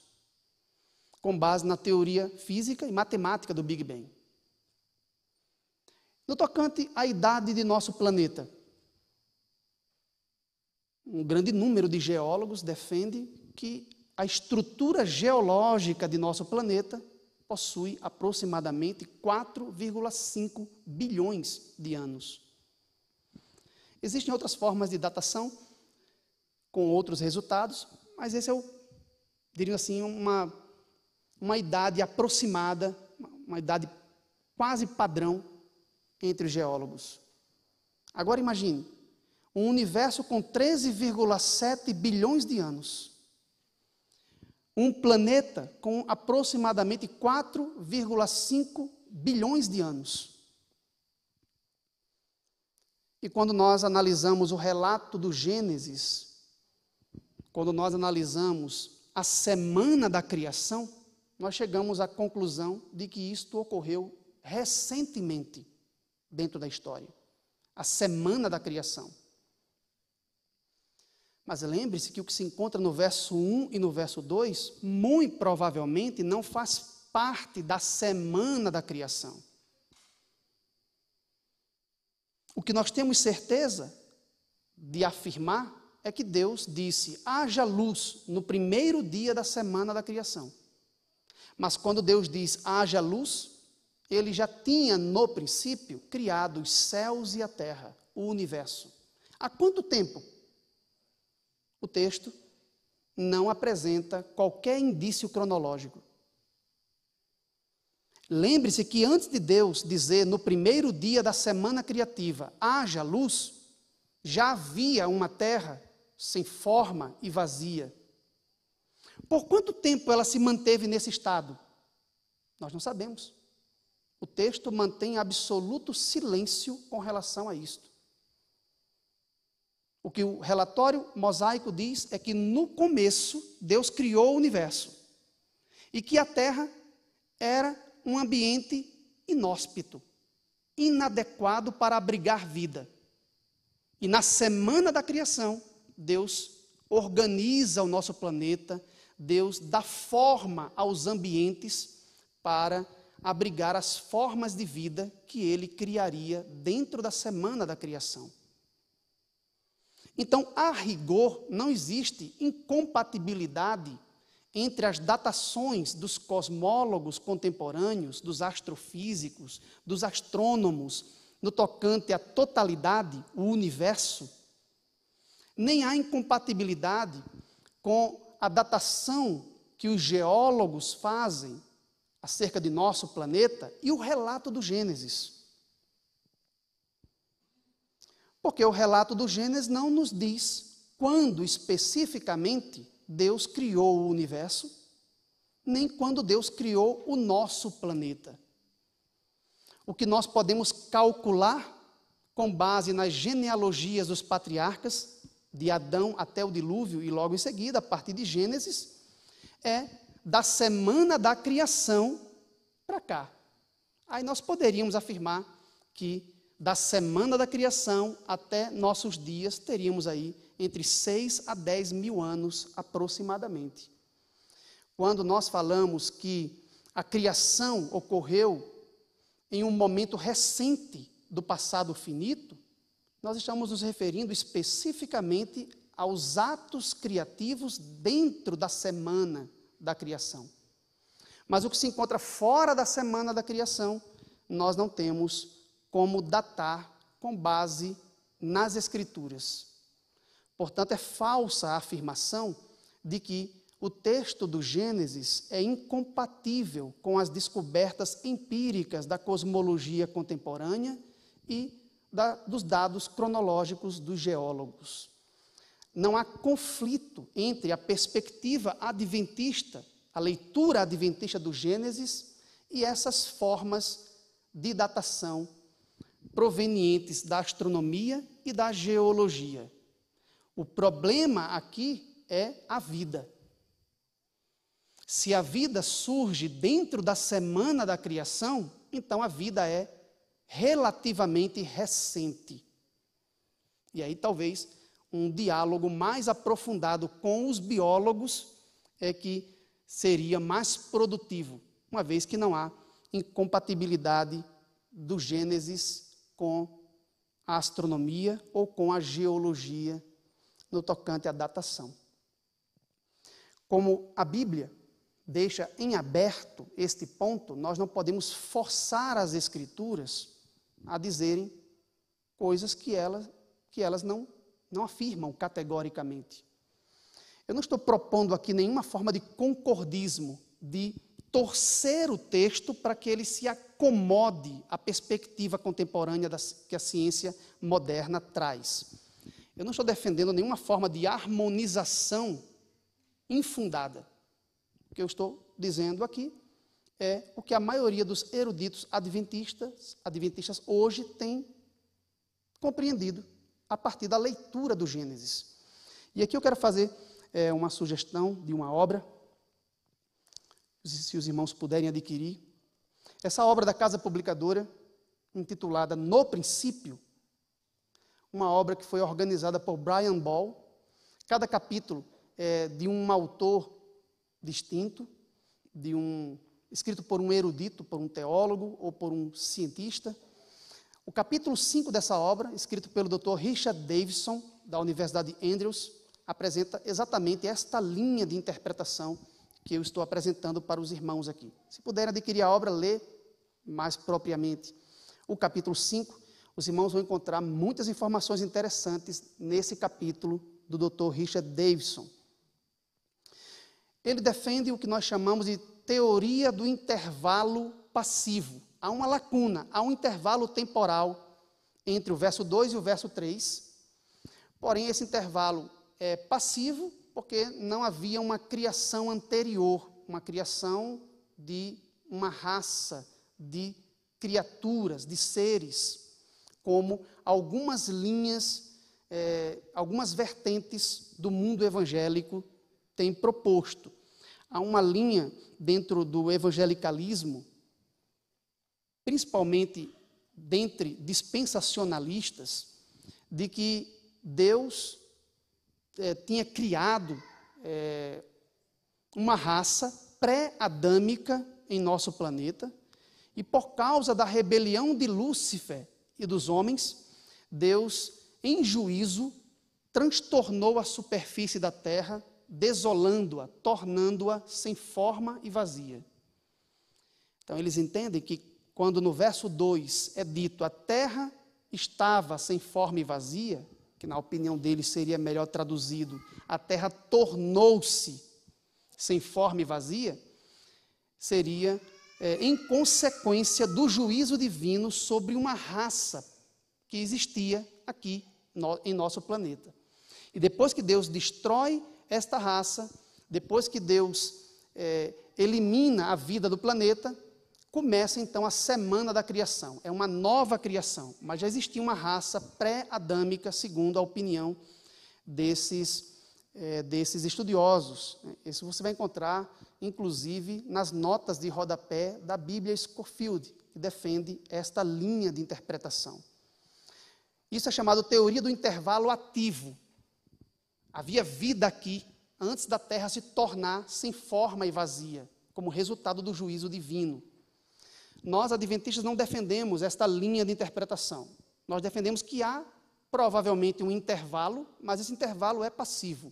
S8: com base na teoria física e matemática do Big Bang. No tocante à idade de nosso planeta, um grande número de geólogos defende que a estrutura geológica de nosso planeta possui aproximadamente 4,5 bilhões de anos. Existem outras formas de datação com outros resultados, mas esse é o, diria assim, uma, uma idade aproximada, uma idade quase padrão entre os geólogos. Agora imagine, um universo com 13,7 bilhões de anos. Um planeta com aproximadamente 4,5 bilhões de anos. E quando nós analisamos o relato do Gênesis, quando nós analisamos a semana da criação, nós chegamos à conclusão de que isto ocorreu recentemente dentro da história. A semana da criação. Mas lembre-se que o que se encontra no verso 1 e no verso 2, muito provavelmente não faz parte da semana da criação. O que nós temos certeza de afirmar é que Deus disse: haja luz no primeiro dia da semana da criação. Mas quando Deus diz haja luz, ele já tinha no princípio criado os céus e a terra, o universo. Há quanto tempo? O texto não apresenta qualquer indício cronológico. Lembre-se que antes de Deus dizer no primeiro dia da semana criativa, haja luz, já havia uma terra sem forma e vazia. Por quanto tempo ela se manteve nesse estado? Nós não sabemos. O texto mantém absoluto silêncio com relação a isto. O que o relatório mosaico diz é que no começo Deus criou o universo e que a terra era um ambiente inóspito, inadequado para abrigar vida. E na semana da criação, Deus organiza o nosso planeta, Deus dá forma aos ambientes para abrigar as formas de vida que ele criaria dentro da semana da criação. Então, a rigor, não existe incompatibilidade entre as datações dos cosmólogos contemporâneos, dos astrofísicos, dos astrônomos, no tocante à totalidade, o universo, nem há incompatibilidade com a datação que os geólogos fazem acerca de nosso planeta e o relato do Gênesis. Porque o relato do Gênesis não nos diz quando especificamente Deus criou o universo, nem quando Deus criou o nosso planeta. O que nós podemos calcular com base nas genealogias dos patriarcas, de Adão até o dilúvio e logo em seguida, a partir de Gênesis, é da semana da criação para cá. Aí nós poderíamos afirmar que da semana da criação até nossos dias, teríamos aí entre 6 a 10 mil anos aproximadamente. Quando nós falamos que a criação ocorreu em um momento recente do passado finito, nós estamos nos referindo especificamente aos atos criativos dentro da semana da criação. Mas o que se encontra fora da semana da criação, nós não temos como datar com base nas Escrituras. Portanto, é falsa a afirmação de que o texto do Gênesis é incompatível com as descobertas empíricas da cosmologia contemporânea e da, dos dados cronológicos dos geólogos. Não há conflito entre a perspectiva adventista, a leitura adventista do Gênesis, e essas formas de datação provenientes da astronomia e da geologia. O problema aqui é a vida. Se a vida surge dentro da semana da criação, então a vida é relativamente recente. E aí talvez um diálogo mais aprofundado com os biólogos é que seria mais produtivo, uma vez que não há incompatibilidade do Gênesis com a astronomia ou com a geologia no tocante à datação. Como a Bíblia deixa em aberto este ponto, nós não podemos forçar as Escrituras a dizerem coisas que elas, que elas não, não afirmam categoricamente. Eu não estou propondo aqui nenhuma forma de concordismo, de torcer o texto para que ele se acomode à perspectiva contemporânea que a ciência moderna traz. Eu não estou defendendo nenhuma forma de harmonização infundada. O que eu estou dizendo aqui é o que a maioria dos eruditos adventistas, adventistas hoje tem compreendido a partir da leitura do Gênesis. E aqui eu quero fazer é, uma sugestão de uma obra, se os irmãos puderem adquirir. Essa obra da Casa Publicadora, intitulada No Princípio, uma obra que foi organizada por Brian Ball. Cada capítulo é de um autor distinto, de um escrito por um erudito, por um teólogo ou por um cientista. O capítulo 5 dessa obra, escrito pelo Dr. Richard Davidson, da Universidade Andrews, apresenta exatamente esta linha de interpretação que eu estou apresentando para os irmãos aqui. Se puderem adquirir a obra, ler mais propriamente o capítulo 5, os irmãos vão encontrar muitas informações interessantes nesse capítulo do Dr. Richard Davidson. Ele defende o que nós chamamos de teoria do intervalo passivo. Há uma lacuna, há um intervalo temporal entre o verso 2 e o verso 3. Porém, esse intervalo é passivo porque não havia uma criação anterior, uma criação de uma raça de criaturas, de seres como algumas linhas, é, algumas vertentes do mundo evangélico têm proposto. Há uma linha dentro do evangelicalismo, principalmente dentre dispensacionalistas, de que Deus é, tinha criado é, uma raça pré-adâmica em nosso planeta, e por causa da rebelião de Lúcifer e dos homens, Deus, em juízo, transtornou a superfície da terra, desolando-a, tornando-a sem forma e vazia. Então, eles entendem que quando no verso 2 é dito a terra estava sem forma e vazia, que na opinião deles seria melhor traduzido, a terra tornou-se sem forma e vazia, seria é, em consequência do juízo divino sobre uma raça que existia aqui no, em nosso planeta. E depois que Deus destrói esta raça, depois que Deus é, elimina a vida do planeta, começa então a semana da criação. É uma nova criação, mas já existia uma raça pré-adâmica, segundo a opinião desses, é, desses estudiosos. Isso você vai encontrar inclusive nas notas de rodapé da Bíblia Scofield, que defende esta linha de interpretação. Isso é chamado teoria do intervalo ativo. Havia vida aqui antes da Terra se tornar sem forma e vazia, como resultado do juízo divino. Nós, adventistas, não defendemos esta linha de interpretação. Nós defendemos que há provavelmente um intervalo, mas esse intervalo é passivo.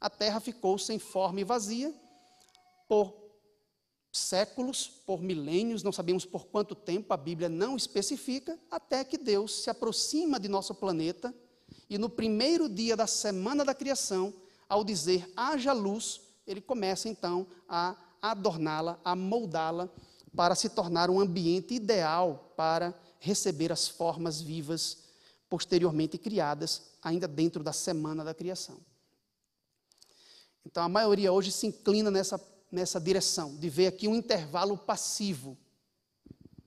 S8: A terra ficou sem forma e vazia por séculos, por milênios, não sabemos por quanto tempo, a Bíblia não especifica, até que Deus se aproxima de nosso planeta e no primeiro dia da semana da criação, ao dizer haja luz, ele começa então a adorná-la, a moldá-la para se tornar um ambiente ideal para receber as formas vivas posteriormente criadas, ainda dentro da semana da criação. Então a maioria hoje se inclina nessa, nessa direção, de ver aqui um intervalo passivo.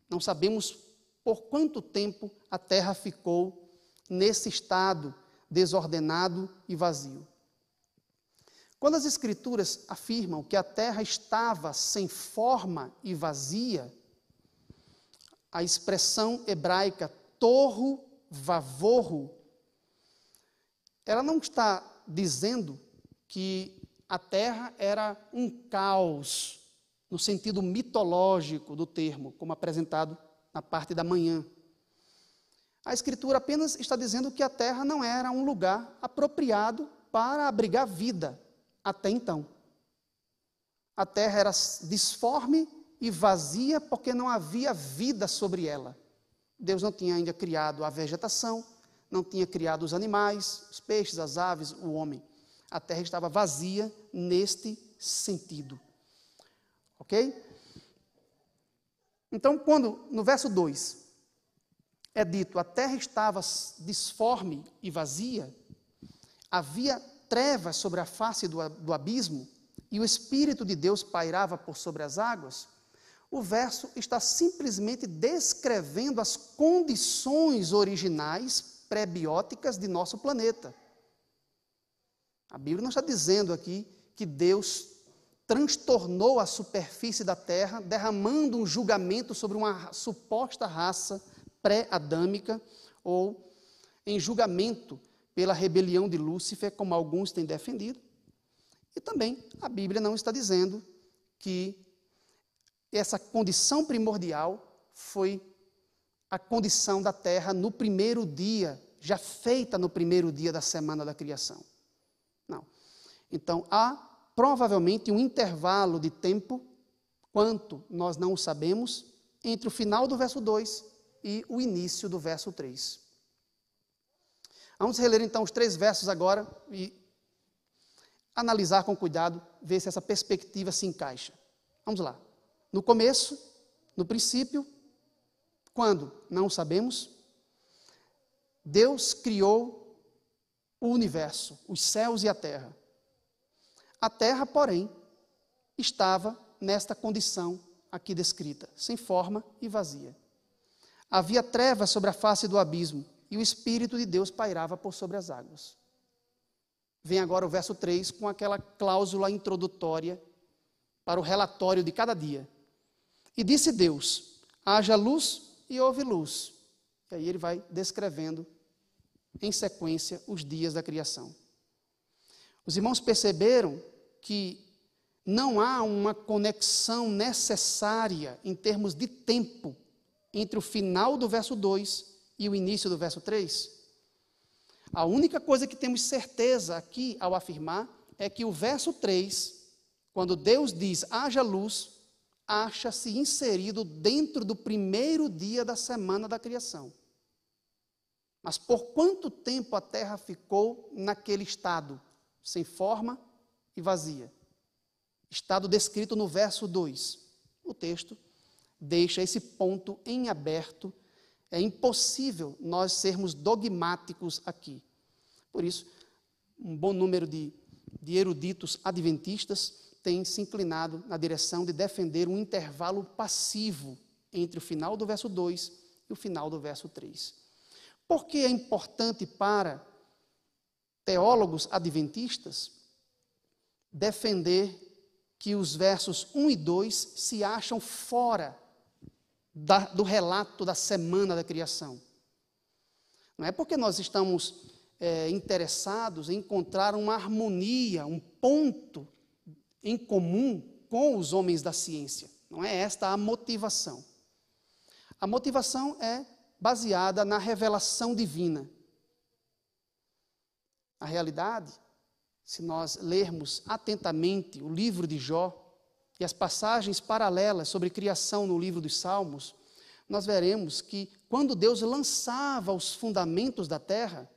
S8: Não sabemos por quanto tempo a terra ficou nesse estado desordenado e vazio. Quando as Escrituras afirmam que a terra estava sem forma e vazia, a expressão hebraica torro vavorro, ela não está dizendo que a terra era um caos, no sentido mitológico do termo, como apresentado na parte da manhã. A Escritura apenas está dizendo que a terra não era um lugar apropriado para abrigar vida, até então. A terra era disforme e vazia porque não havia vida sobre ela. Deus não tinha ainda criado a vegetação, não tinha criado os animais, os peixes, as aves, o homem. A terra estava vazia neste sentido. Ok? Então, quando no verso 2 é dito a terra estava disforme e vazia, havia trevas sobre a face do, do abismo e o Espírito de Deus pairava por sobre as águas, o verso está simplesmente descrevendo as condições originais pré-bióticas de nosso planeta. A Bíblia não está dizendo aqui que Deus transtornou a superfície da terra, derramando um julgamento sobre uma suposta raça pré-adâmica ou em julgamento pela rebelião de Lúcifer, como alguns têm defendido. E também a Bíblia não está dizendo que essa condição primordial foi a condição da terra no primeiro dia, já feita no primeiro dia da semana da criação. Não. Então, há provavelmente um intervalo de tempo, quanto nós não sabemos, entre o final do verso 2 e o início do verso 3. Vamos reler então os três versos agora e analisar com cuidado, ver se essa perspectiva se encaixa. Vamos lá. No começo, no princípio, quando? Não sabemos. Deus criou o universo, os céus e a terra. A terra, porém, estava nesta condição aqui descrita, sem forma e vazia. Havia trevas sobre a face do abismo, e o Espírito de Deus pairava por sobre as águas. Vem agora o verso 3 com aquela cláusula introdutória para o relatório de cada dia. E disse Deus: haja luz e houve luz. E aí ele vai descrevendo em sequência os dias da criação. Os irmãos perceberam que não há uma conexão necessária em termos de tempo entre o final do verso 2 e o início do verso 3? A única coisa que temos certeza aqui ao afirmar é que o verso 3, quando Deus diz haja luz, acha-se inserido dentro do primeiro dia da semana da criação. Mas por quanto tempo a terra ficou naquele estado, sem forma e vazia? Estado descrito no verso 2. O texto deixa esse ponto em aberto. É impossível nós sermos dogmáticos aqui. Por isso, um bom número de, de eruditos adventistas tem se inclinado na direção de defender um intervalo passivo entre o final do verso 2 e o final do verso 3. Por que é importante para teólogos adventistas defender que os versos 1 e 2 se acham fora da, do relato da semana da criação. Não é porque nós estamos é, interessados em encontrar uma harmonia, um ponto em comum com os homens da ciência. Não é esta a motivação. A motivação é baseada na revelação divina. A realidade, se nós lermos atentamente o livro de Jó e as passagens paralelas sobre criação no livro dos Salmos, nós veremos que quando Deus lançava os fundamentos da terra,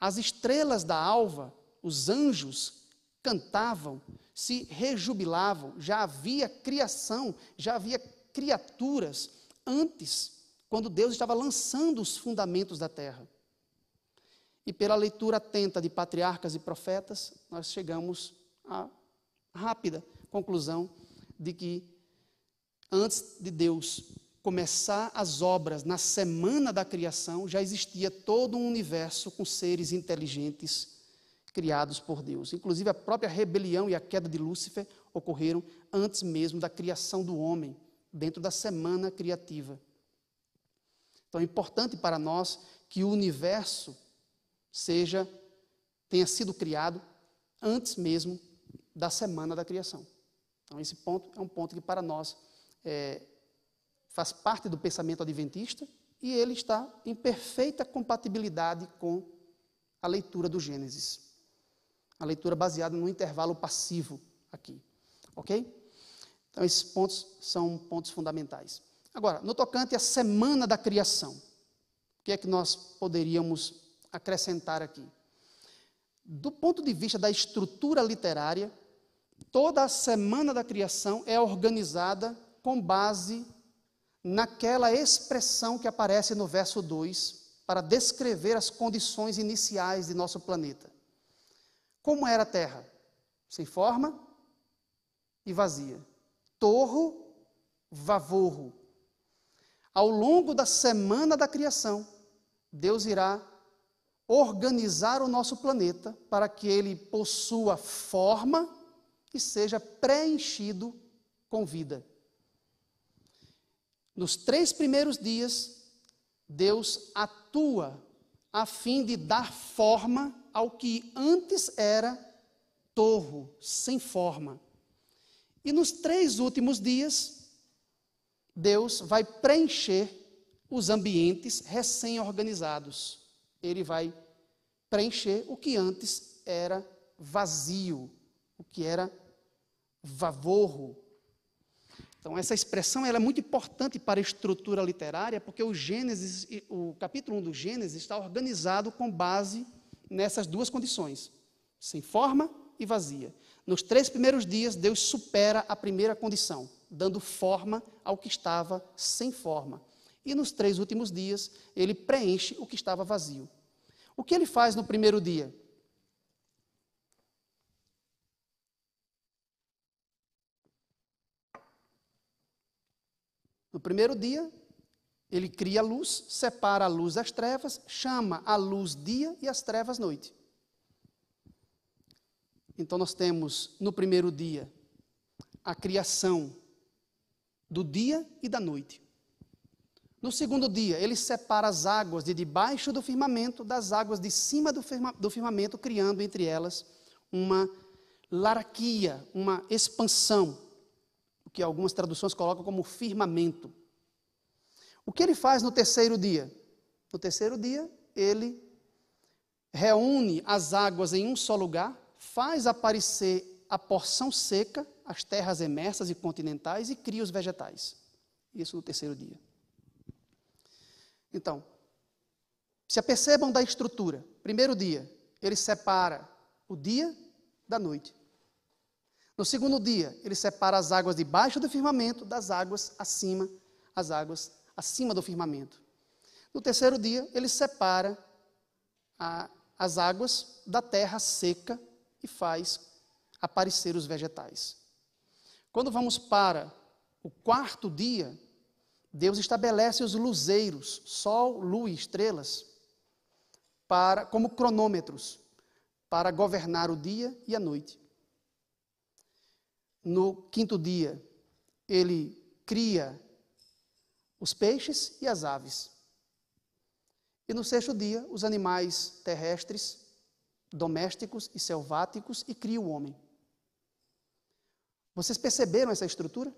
S8: as estrelas da alva, os anjos cantavam, se rejubilavam, já havia criação, já havia criaturas antes, quando Deus estava lançando os fundamentos da terra. E pela leitura atenta de patriarcas e profetas, nós chegamos à rápida conclusão de que antes de Deus começar as obras na semana da criação, já existia todo um universo com seres inteligentes criados por Deus. Inclusive, a própria rebelião e a queda de Lúcifer ocorreram antes mesmo da criação do homem, dentro da semana criativa. Então, é importante para nós que o universo seja tenha sido criado antes mesmo da semana da criação. Então, esse ponto é um ponto que para nós é, faz parte do pensamento adventista e ele está em perfeita compatibilidade com a leitura do Gênesis. A leitura baseada no intervalo passivo aqui. Ok? Então, esses pontos são pontos fundamentais. Agora, no tocante à semana da criação, o que é que nós poderíamos acrescentar aqui? Do ponto de vista da estrutura literária, Toda a semana da criação é organizada com base naquela expressão que aparece no verso 2 para descrever as condições iniciais de nosso planeta. Como era a Terra? Sem forma e vazia. Torro, vavorro. Ao longo da semana da criação, Deus irá organizar o nosso planeta para que ele possua forma e seja preenchido com vida. Nos três primeiros dias, Deus atua a fim de dar forma ao que antes era torro, sem forma. E nos três últimos dias, Deus vai preencher os ambientes recém-organizados. Ele vai preencher o que antes era vazio, o que era vavorro. Então, essa expressão ela é muito importante para a estrutura literária, porque o Gênesis, o capítulo 1 do Gênesis está organizado com base nessas duas condições, sem forma e vazia. Nos três primeiros dias, Deus supera a primeira condição, dando forma ao que estava sem forma. E nos três últimos dias, ele preenche o que estava vazio. O que ele faz no primeiro dia? No primeiro dia, ele cria a luz, separa a luz das trevas, chama a luz dia e as trevas noite. Então nós temos no primeiro dia a criação do dia e da noite. No segundo dia, ele separa as águas de debaixo do firmamento das águas de cima do, firma, do firmamento, criando entre elas uma larquia, uma expansão que algumas traduções colocam como firmamento. O que ele faz no terceiro dia? No terceiro dia, ele reúne as águas em um só lugar, faz aparecer a porção seca, as terras emersas e continentais e cria os vegetais. Isso no terceiro dia. Então, se apercebam da estrutura. Primeiro dia, ele separa o dia da noite. No segundo dia, ele separa as águas debaixo do firmamento das águas acima, as águas acima do firmamento. No terceiro dia, ele separa a, as águas da terra seca e faz aparecer os vegetais. Quando vamos para o quarto dia, Deus estabelece os luzeiros, sol, lua e estrelas, para, como cronômetros, para governar o dia e a noite. No quinto dia, ele cria os peixes e as aves. E no sexto dia, os animais terrestres, domésticos e selváticos, e cria o homem. Vocês perceberam essa estrutura?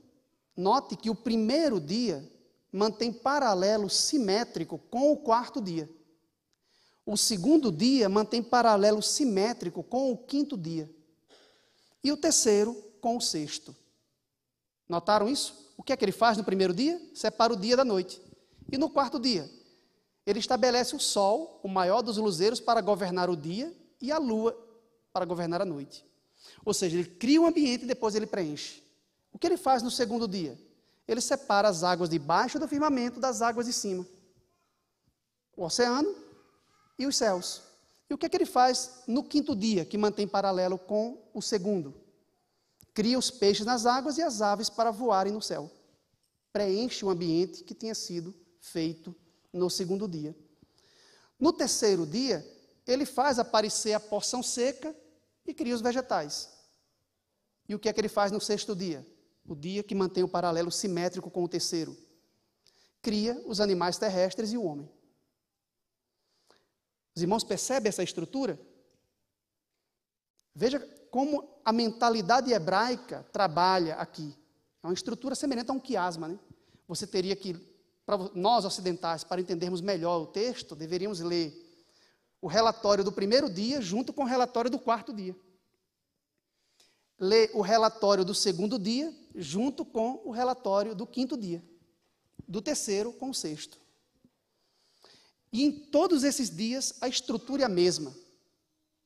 S8: Note que o primeiro dia mantém paralelo simétrico com o quarto dia. O segundo dia mantém paralelo simétrico com o quinto dia. E o terceiro com o sexto. Notaram isso? O que é que ele faz no primeiro dia? Separa o dia da noite. E no quarto dia? Ele estabelece o sol, o maior dos luzeiros, para governar o dia e a lua para governar a noite. Ou seja, ele cria um ambiente e depois ele preenche. O que ele faz no segundo dia? Ele separa as águas de baixo do firmamento das águas de cima. O oceano e os céus. E o que, é que ele faz no quinto dia, que mantém paralelo com o segundo? Cria os peixes nas águas e as aves para voarem no céu. Preenche o ambiente que tinha sido feito no segundo dia. No terceiro dia, ele faz aparecer a porção seca e cria os vegetais. E o que é que ele faz no sexto dia? O dia que mantém o paralelo simétrico com o terceiro. Cria os animais terrestres e o homem. Os irmãos percebem essa estrutura? Veja como a mentalidade hebraica trabalha aqui. É uma estrutura semelhante a um quiasma, né? Você teria que, para nós ocidentais, para entendermos melhor o texto, deveríamos ler o relatório do primeiro dia junto com o relatório do quarto dia. Ler o relatório do segundo dia junto com o relatório do quinto dia. Do terceiro com o sexto. E em todos esses dias a estrutura é a mesma.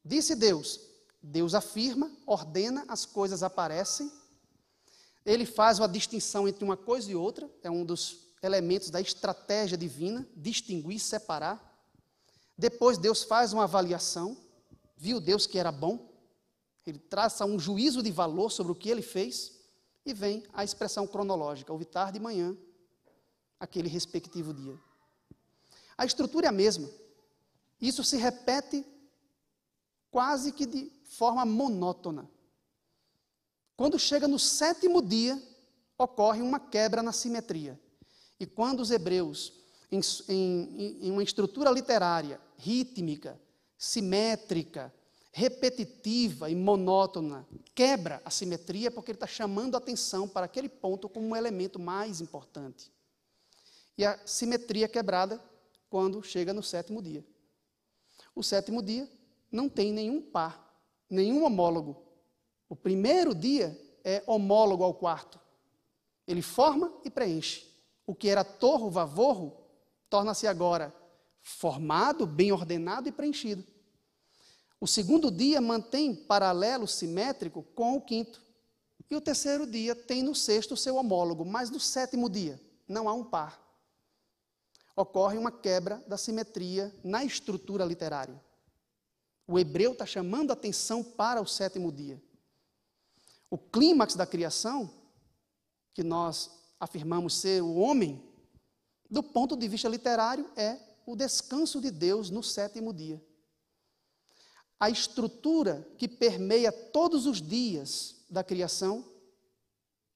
S8: Disse Deus, Deus afirma, ordena, as coisas aparecem. Ele faz uma distinção entre uma coisa e outra, é um dos elementos da estratégia divina, distinguir, separar. Depois Deus faz uma avaliação, viu Deus que era bom, ele traça um juízo de valor sobre o que ele fez, e vem a expressão cronológica, houve tarde e manhã, aquele respectivo dia. A estrutura é a mesma. Isso se repete quase que de forma monótona. Quando chega no sétimo dia, ocorre uma quebra na simetria. E quando os hebreus, em, em, em uma estrutura literária, rítmica, simétrica, repetitiva e monótona, quebra a simetria porque ele está chamando a atenção para aquele ponto como um elemento mais importante. E a simetria quebrada quando chega no sétimo dia. O sétimo dia não tem nenhum par, nenhum homólogo. O primeiro dia é homólogo ao quarto. Ele forma e preenche. O que era torro, vavorro, torna-se agora formado, bem ordenado e preenchido. O segundo dia mantém paralelo simétrico com o quinto. E o terceiro dia tem no sexto seu homólogo, mas no sétimo dia não há um par ocorre uma quebra da simetria na estrutura literária. O hebreu está chamando a atenção para o sétimo dia. O clímax da criação, que nós afirmamos ser o homem, do ponto de vista literário, é o descanso de Deus no sétimo dia. A estrutura que permeia todos os dias da criação,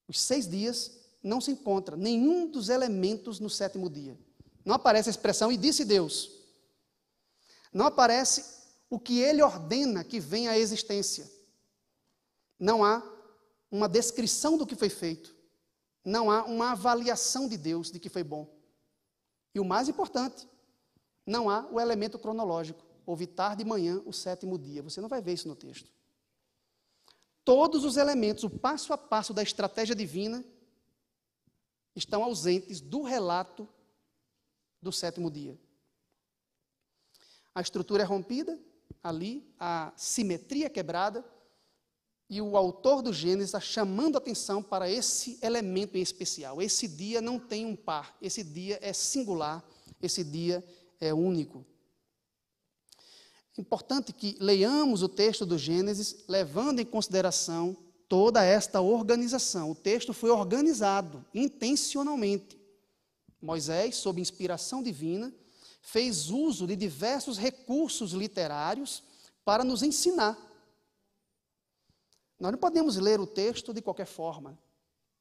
S8: os seis dias, não se encontra nenhum dos elementos no sétimo dia. Não aparece a expressão e disse Deus. Não aparece o que ele ordena que venha à existência. Não há uma descrição do que foi feito. Não há uma avaliação de Deus de que foi bom. E o mais importante, não há o elemento cronológico. Houve tarde e manhã o sétimo dia. Você não vai ver isso no texto. Todos os elementos, o passo a passo da estratégia divina, estão ausentes do relato do sétimo dia. A estrutura é rompida, ali, a simetria quebrada, e o autor do Gênesis está chamando atenção para esse elemento em especial. Esse dia não tem um par, esse dia é singular, esse dia é único. Importante que leiamos o texto do Gênesis levando em consideração toda esta organização. O texto foi organizado intencionalmente. Moisés, sob inspiração divina, fez uso de diversos recursos literários para nos ensinar. Nós não podemos ler o texto de qualquer forma.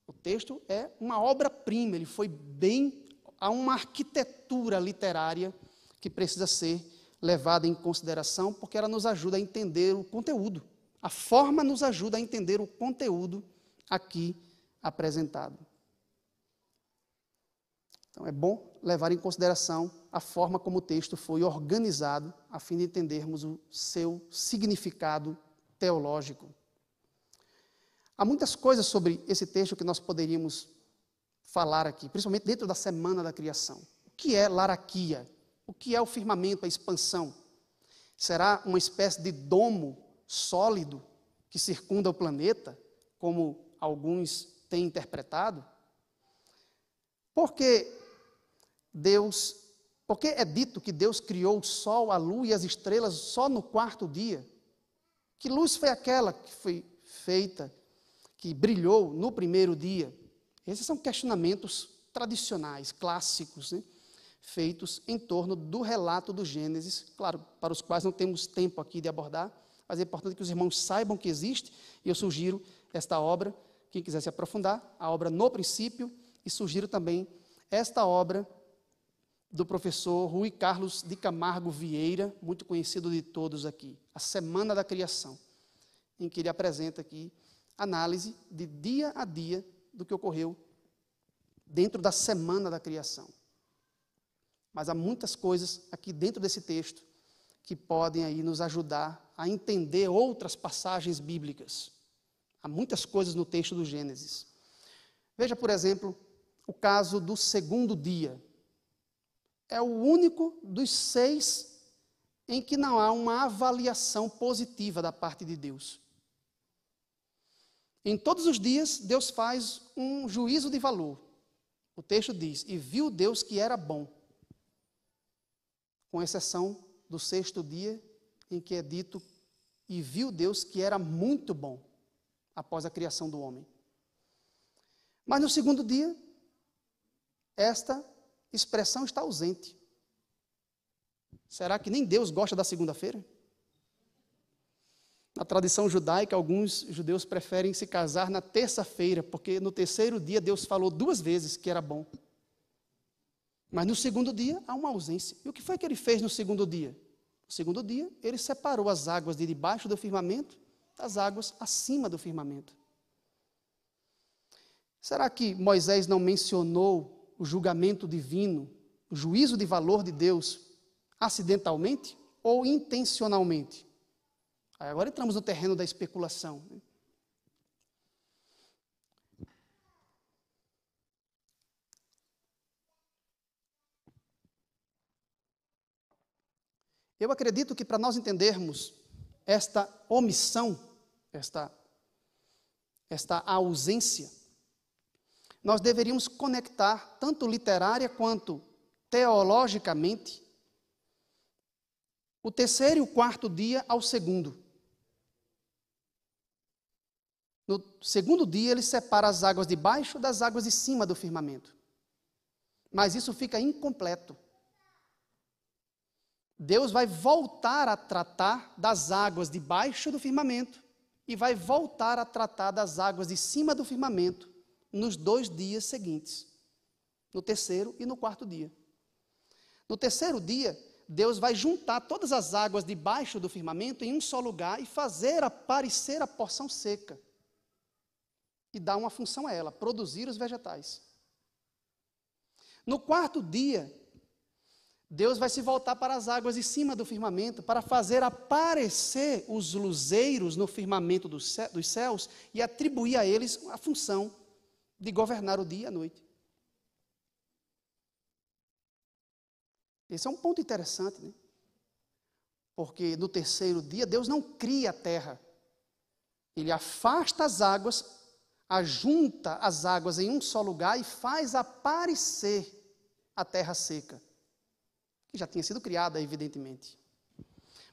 S8: O texto é uma obra-prima, ele foi bem a uma arquitetura literária que precisa ser levada em consideração, porque ela nos ajuda a entender o conteúdo. A forma nos ajuda a entender o conteúdo aqui apresentado. Então é bom levar em consideração a forma como o texto foi organizado, a fim de entendermos o seu significado teológico. Há muitas coisas sobre esse texto que nós poderíamos falar aqui, principalmente dentro da semana da criação. O que é laraquia? O que é o firmamento, a expansão? Será uma espécie de domo sólido que circunda o planeta, como alguns têm interpretado? Porque Deus, porque é dito que Deus criou o sol, a lua e as estrelas só no quarto dia? Que luz foi aquela que foi feita, que brilhou no primeiro dia? Esses são questionamentos tradicionais, clássicos, né? feitos em torno do relato do Gênesis, claro, para os quais não temos tempo aqui de abordar, mas é importante que os irmãos saibam que existe, e eu sugiro esta obra, quem quiser se aprofundar, a obra No Princípio, e sugiro também esta obra do professor Rui Carlos de Camargo Vieira, muito conhecido de todos aqui, A Semana da Criação, em que ele apresenta aqui análise de dia a dia do que ocorreu dentro da semana da criação. Mas há muitas coisas aqui dentro desse texto que podem aí nos ajudar a entender outras passagens bíblicas. Há muitas coisas no texto do Gênesis. Veja, por exemplo, o caso do segundo dia. É o único dos seis em que não há uma avaliação positiva da parte de Deus. Em todos os dias, Deus faz um juízo de valor. O texto diz: E viu Deus que era bom, com exceção do sexto dia, em que é dito: E viu Deus que era muito bom, após a criação do homem. Mas no segundo dia, esta expressão está ausente. Será que nem Deus gosta da segunda-feira? Na tradição judaica, alguns judeus preferem se casar na terça-feira, porque no terceiro dia Deus falou duas vezes que era bom. Mas no segundo dia há uma ausência. E o que foi que ele fez no segundo dia? No segundo dia, ele separou as águas de debaixo do firmamento das águas acima do firmamento. Será que Moisés não mencionou o julgamento divino, o juízo de valor de Deus, acidentalmente ou intencionalmente? Agora entramos no terreno da especulação. Né? Eu acredito que para nós entendermos esta omissão, esta, esta ausência, nós deveríamos conectar, tanto literária quanto teologicamente, o terceiro e o quarto dia ao segundo. No segundo dia, ele separa as águas de baixo das águas de cima do firmamento. Mas isso fica incompleto. Deus vai voltar a tratar das águas de baixo do firmamento e vai voltar a tratar das águas de cima do firmamento nos dois dias seguintes, no terceiro e no quarto dia. No terceiro dia, Deus vai juntar todas as águas de baixo do firmamento em um só lugar e fazer aparecer a porção seca e dá uma função a ela: produzir os vegetais. No quarto dia, Deus vai se voltar para as águas de cima do firmamento para fazer aparecer os luzeiros no firmamento dos céus e atribuir a eles a função de governar o dia e a noite. Esse é um ponto interessante, né? Porque no terceiro dia Deus não cria a terra. Ele afasta as águas ajunta as águas em um só lugar e faz aparecer a terra seca, que já tinha sido criada, evidentemente,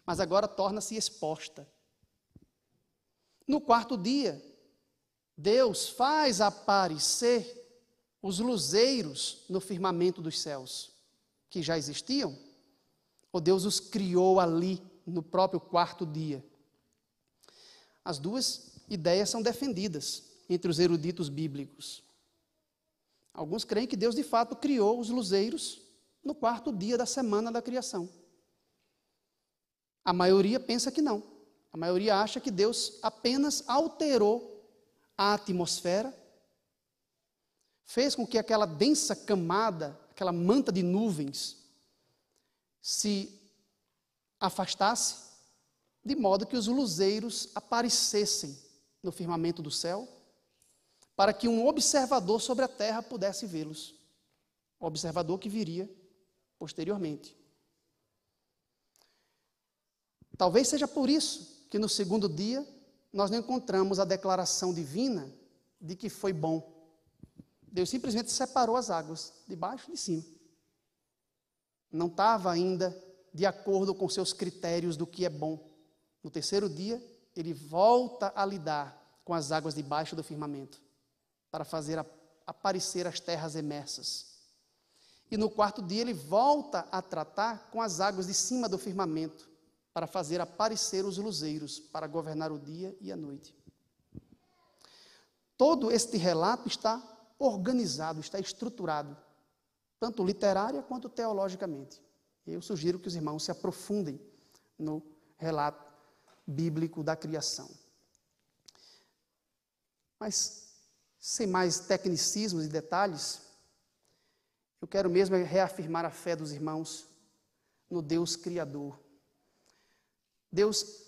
S8: mas agora torna-se exposta. No quarto dia, Deus faz aparecer os luzeiros no firmamento dos céus, que já existiam, ou Deus os criou ali no próprio quarto dia. As duas ideias são defendidas entre os eruditos bíblicos. Alguns creem que Deus de fato criou os luzeiros no quarto dia da semana da criação. A maioria pensa que não. A maioria acha que Deus apenas alterou a atmosfera, fez com que aquela densa camada, aquela manta de nuvens, se afastasse, de modo que os luzeiros aparecessem no firmamento do céu, para que um observador sobre a terra pudesse vê-los. O observador que viria posteriormente. Talvez seja por isso que no segundo dia nós não encontramos a declaração divina de que foi bom. Deus simplesmente separou as águas, de baixo e de cima. Não estava ainda de acordo com seus critérios do que é bom. No terceiro dia, ele volta a lidar com as águas debaixo do firmamento, para fazer aparecer as terras emersas. E no quarto dia, ele volta a tratar com as águas de cima do firmamento, para fazer aparecer os luzeiros, para governar o dia e a noite. Todo este relato está organizado, está estruturado, tanto literária quanto teologicamente. Eu sugiro que os irmãos se aprofundem no relato bíblico da criação. Mas, sem mais tecnicismos e detalhes, eu quero mesmo reafirmar a fé dos irmãos no Deus Criador. Deus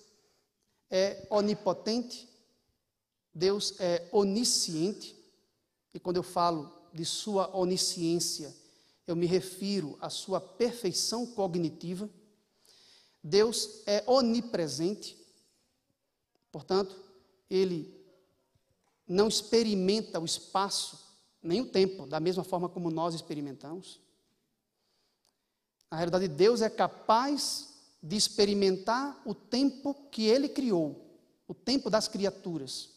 S8: é onipotente, Deus é onisciente, e quando eu falo de sua onisciência, eu me refiro à sua perfeição cognitiva. Deus é onipresente, portanto, ele não experimenta o espaço nem o tempo da mesma forma como nós experimentamos. Na realidade, Deus é capaz de experimentar o tempo que ele criou, o tempo das criaturas.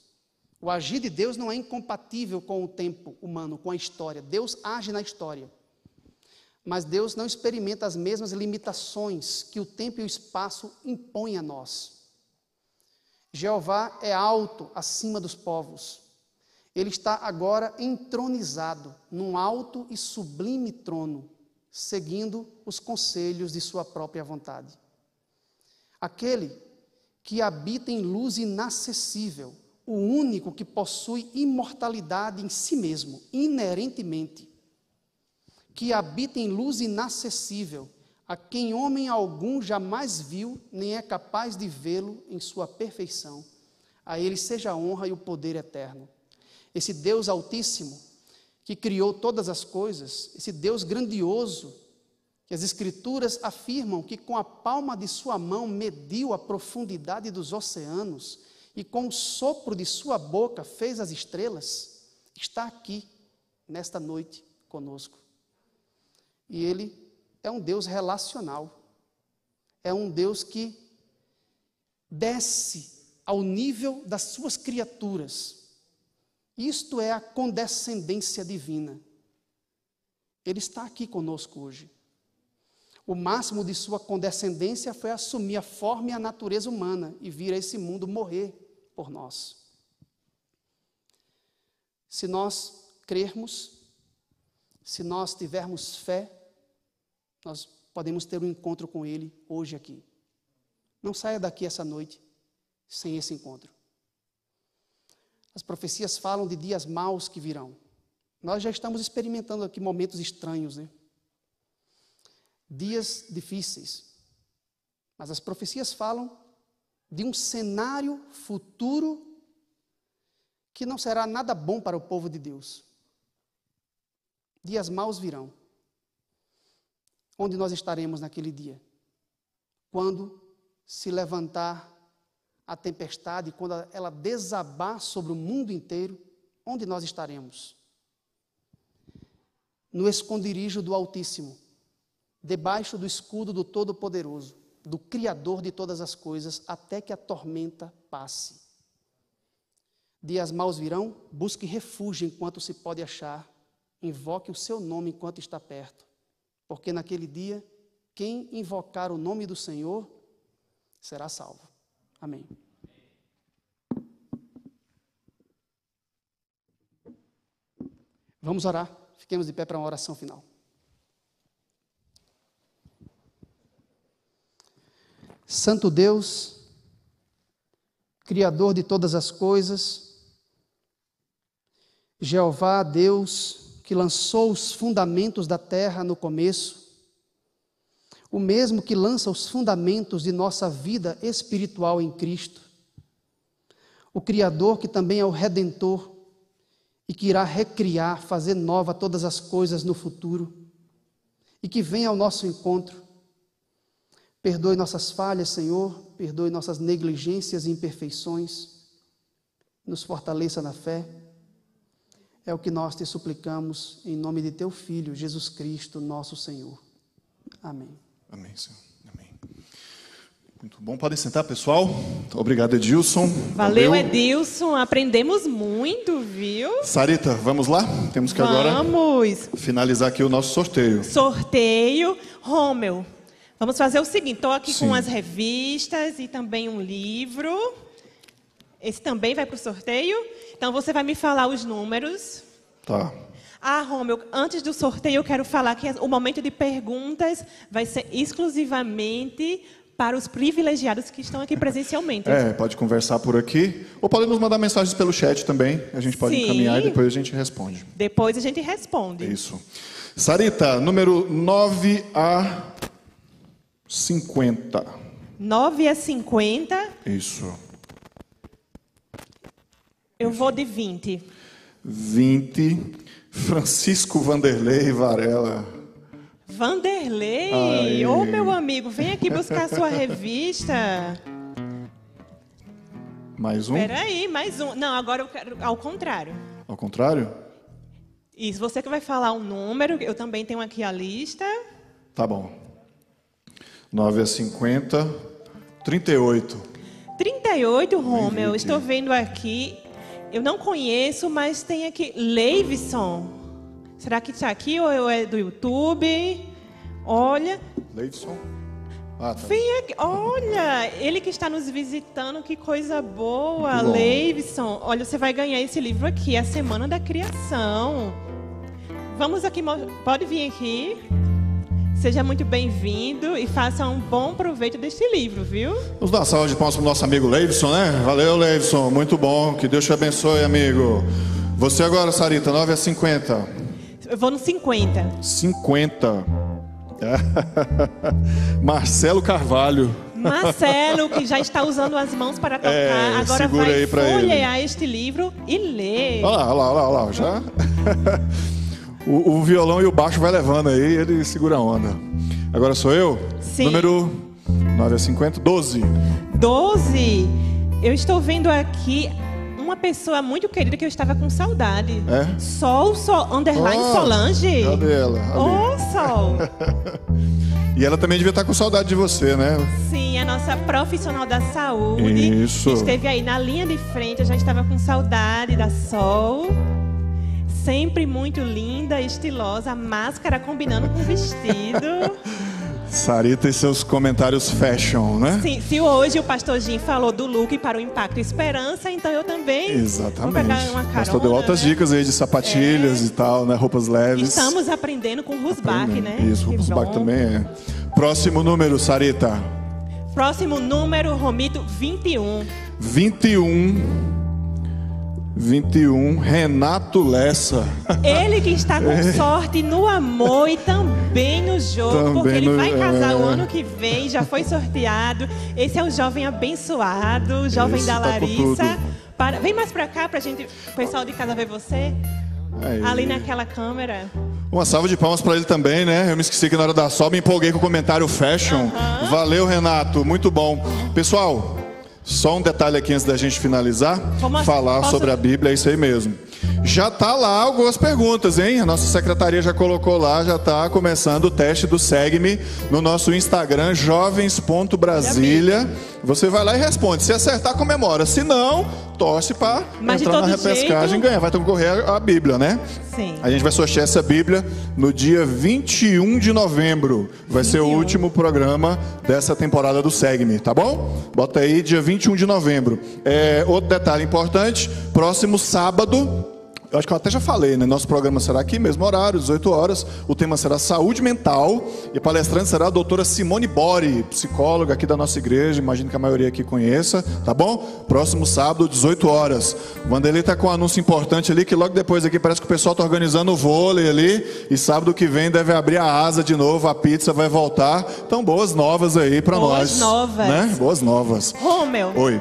S8: O agir de Deus não é incompatível com o tempo humano, com a história. Deus age na história. Mas Deus não experimenta as mesmas limitações que o tempo e o espaço impõem a nós. Jeová é alto acima dos povos. Ele está agora entronizado num alto e sublime trono, seguindo os conselhos de sua própria vontade. Aquele que habita em luz inacessível, o único que possui imortalidade em si mesmo, inerentemente, que habita em luz inacessível, a quem homem algum jamais viu, nem é capaz de vê-lo em sua perfeição. A ele seja a honra e o poder eterno. Esse Deus Altíssimo, que criou todas as coisas, esse Deus grandioso, que as Escrituras afirmam que com a palma de sua mão mediu a profundidade dos oceanos e com o sopro de sua boca fez as estrelas, está aqui, nesta noite, conosco. E ele é um Deus relacional. É um Deus que desce ao nível das suas criaturas. Isto é a condescendência divina. Ele está aqui conosco hoje. O máximo de sua condescendência foi assumir a forma e a natureza humana e vir a esse mundo morrer por nós. Se nós crermos, se nós tivermos fé, nós podemos ter um encontro com Ele hoje aqui. Não saia daqui essa noite sem esse encontro. As profecias falam de dias maus que virão. Nós já estamos experimentando aqui momentos estranhos, né? Dias difíceis. Mas as profecias falam de um cenário futuro que não será nada bom para o povo de Deus. Dias maus virão. Onde nós estaremos naquele dia? Quando se levantar a tempestade, quando ela desabar sobre o mundo inteiro, onde nós estaremos? No esconderijo do Altíssimo, debaixo do escudo do Todo-Poderoso do Criador de todas as coisas, até que a tormenta passe. Dias maus virão, busque refúgio enquanto se pode achar, invoque o seu nome enquanto está perto, porque naquele dia, quem invocar o nome do Senhor será salvo. Amém. Vamos orar. Fiquemos de pé para uma oração final. Santo Deus, Criador de todas as coisas, Jeová, Deus, que lançou os fundamentos da terra no começo, o mesmo que lança os fundamentos de nossa vida espiritual em Cristo, o Criador que também é o Redentor e que irá recriar, fazer nova todas as coisas no futuro e que vem ao nosso encontro. Perdoe nossas falhas, Senhor, perdoe nossas negligências e imperfeições, nos fortaleça na fé. É o que nós te suplicamos em nome de teu Filho, Jesus Cristo, nosso Senhor. Amém.
S2: Amém, Senhor. Amém. Muito bom. Podem sentar, pessoal. Obrigado, Edilson.
S3: Valeu, Edilson. Aprendemos muito, viu?
S2: Sarita, vamos lá? Temos que agora
S3: Vamos.
S2: finalizar aqui o nosso sorteio.
S3: Sorteio. Rômel, vamos fazer o seguinte: estou aqui
S2: Sim.
S3: com as revistas e também um livro. Esse também vai para o sorteio. Então você vai me falar os números.
S2: Tá.
S3: Ah, Rômel, antes do sorteio eu quero falar que o momento de perguntas vai ser exclusivamente para os privilegiados que estão aqui presencialmente.
S2: É, pode conversar por aqui. Ou pode nos mandar mensagens pelo chat também. A gente pode
S3: Sim.
S2: encaminhar e depois a gente responde.
S3: Depois a gente responde.
S2: Isso. Sarita, número 9 a 50.
S3: 9 a 50,
S2: Isso.
S3: eu vou de 20.
S2: 20. Francisco Vanderlei Varela.
S3: Vanderlei,
S2: Ai.
S3: ô meu amigo, vem aqui buscar sua revista.
S2: Mais um?
S3: Espera aí, mais um. Não, agora eu quero ao contrário.
S2: Ao contrário?
S3: Isso, você que vai falar um número, eu também tenho aqui a lista.
S2: Tá bom. 9 a 50. 38.
S3: 38, Romeu,
S2: 20.
S3: estou vendo aqui. Eu não conheço, mas tem aqui Leivson. Será que está aqui ou é do YouTube? Olha,
S2: Leidson? Ah, tá.
S3: vem aqui. Olha, ele que está nos visitando, que coisa boa. Leivson, olha, você vai ganhar esse livro aqui, A Semana da Criação. Vamos aqui, pode vir aqui. Seja muito bem-vindo e faça um bom proveito deste livro, viu?
S2: Vamos dar uma salva de palmas para o nosso amigo Leivson, né? Valeu, Leivson. Muito bom. Que Deus te abençoe, amigo. Você agora, Sarita, 9 a 50.
S3: Eu vou no 50.
S2: 50. (laughs) Marcelo Carvalho.
S3: Marcelo, que já (laughs) está usando as mãos para tocar,
S2: É,
S3: agora vai
S2: aí pra ele.
S3: folhear este livro e ler.
S2: Olha lá, olha lá, olha lá, olha lá. Já. (laughs) o, o violão e o baixo vai levando aí, ele segura a onda. Agora sou eu?
S3: Sim.
S2: Número 9 a 50, 12.
S3: 12. Eu estou vendo aqui uma pessoa muito querida que eu estava com saudade.
S2: É?
S3: Sol, Sol, underline
S2: Ah,
S3: Solange.
S2: Cadê ela?
S3: Ô, Sol. (laughs)
S2: E ela também devia estar com saudade de você, né?
S3: Sim, a nossa profissional da saúde.
S2: Isso.
S3: que Esteve aí na linha de frente, eu já estava com saudade da Sol. Sempre muito linda, estilosa, máscara combinando com o vestido. (laughs)
S2: Sarita e seus comentários fashion, né?
S3: Sim, se hoje o pastor Jim falou do look para o impacto esperança, então eu também vou
S2: Exatamente.
S3: pegar uma carona.
S2: Pastor deu altas
S3: né?
S2: dicas aí de sapatilhas e tal, né? Roupas leves.
S3: Estamos aprendendo com o Rusbach, né?
S2: Isso,
S3: Que
S2: Rufus Bach
S3: bom.
S2: também é. Próximo número, Sarita.
S3: Próximo número, Romito 21.
S2: 21. 21, Renato Lessa.
S3: Ele que está com (laughs) sorte no amor e também no jogo,
S2: Também
S3: porque ele
S2: no-
S3: vai casar o
S2: é.
S3: ano que vem, já foi sorteado. Esse é o jovem abençoado, o jovem
S2: Esse
S3: da
S2: tá.
S3: Larissa. Para- Vem mais pra cá pra gente, o pessoal de casa ver você.
S2: Aí.
S3: Ali naquela câmera.
S2: Uma salva de palmas para ele também, né? Eu me esqueci que na hora da sol me empolguei com o comentário fashion. Valeu, Renato. Muito bom. Pessoal, só um detalhe aqui antes da gente finalizar.
S3: Como-
S2: falar
S3: posso-
S2: sobre a Bíblia, é isso aí mesmo. Já tá lá algumas perguntas, hein? A nossa secretaria já colocou lá, já tá começando o teste do Segue-me no nosso Instagram, jovens.brasília. Você vai lá e responde. Se acertar, comemora. Se não, torce para entrar na repescagem e
S3: jeito-
S2: ganhar. Vai concorrer a Bíblia, né?
S3: Sim.
S2: A gente vai sortear essa Bíblia no dia 21 de novembro. Vai ser o
S3: 21.
S2: último programa dessa temporada do Segue-me, tá bom? Bota aí, dia 21 de novembro. É, outro detalhe importante: próximo sábado eu acho que eu até já falei, né? Nosso programa será aqui, mesmo horário, 18 horas. O tema será saúde mental e a palestrante será a doutora Simone Bori, psicóloga aqui da nossa igreja. Imagino que a maioria aqui conheça, tá bom? Próximo sábado, 18 horas. O Vanderlei tá com um anúncio importante ali que logo depois aqui parece que o pessoal tá organizando o vôlei ali e sábado que vem deve abrir a asa de novo, a pizza vai voltar. Então, boas novas aí para nós.
S3: Boas novas.
S2: Né? Boas novas.
S3: Romeu,
S2: Oi.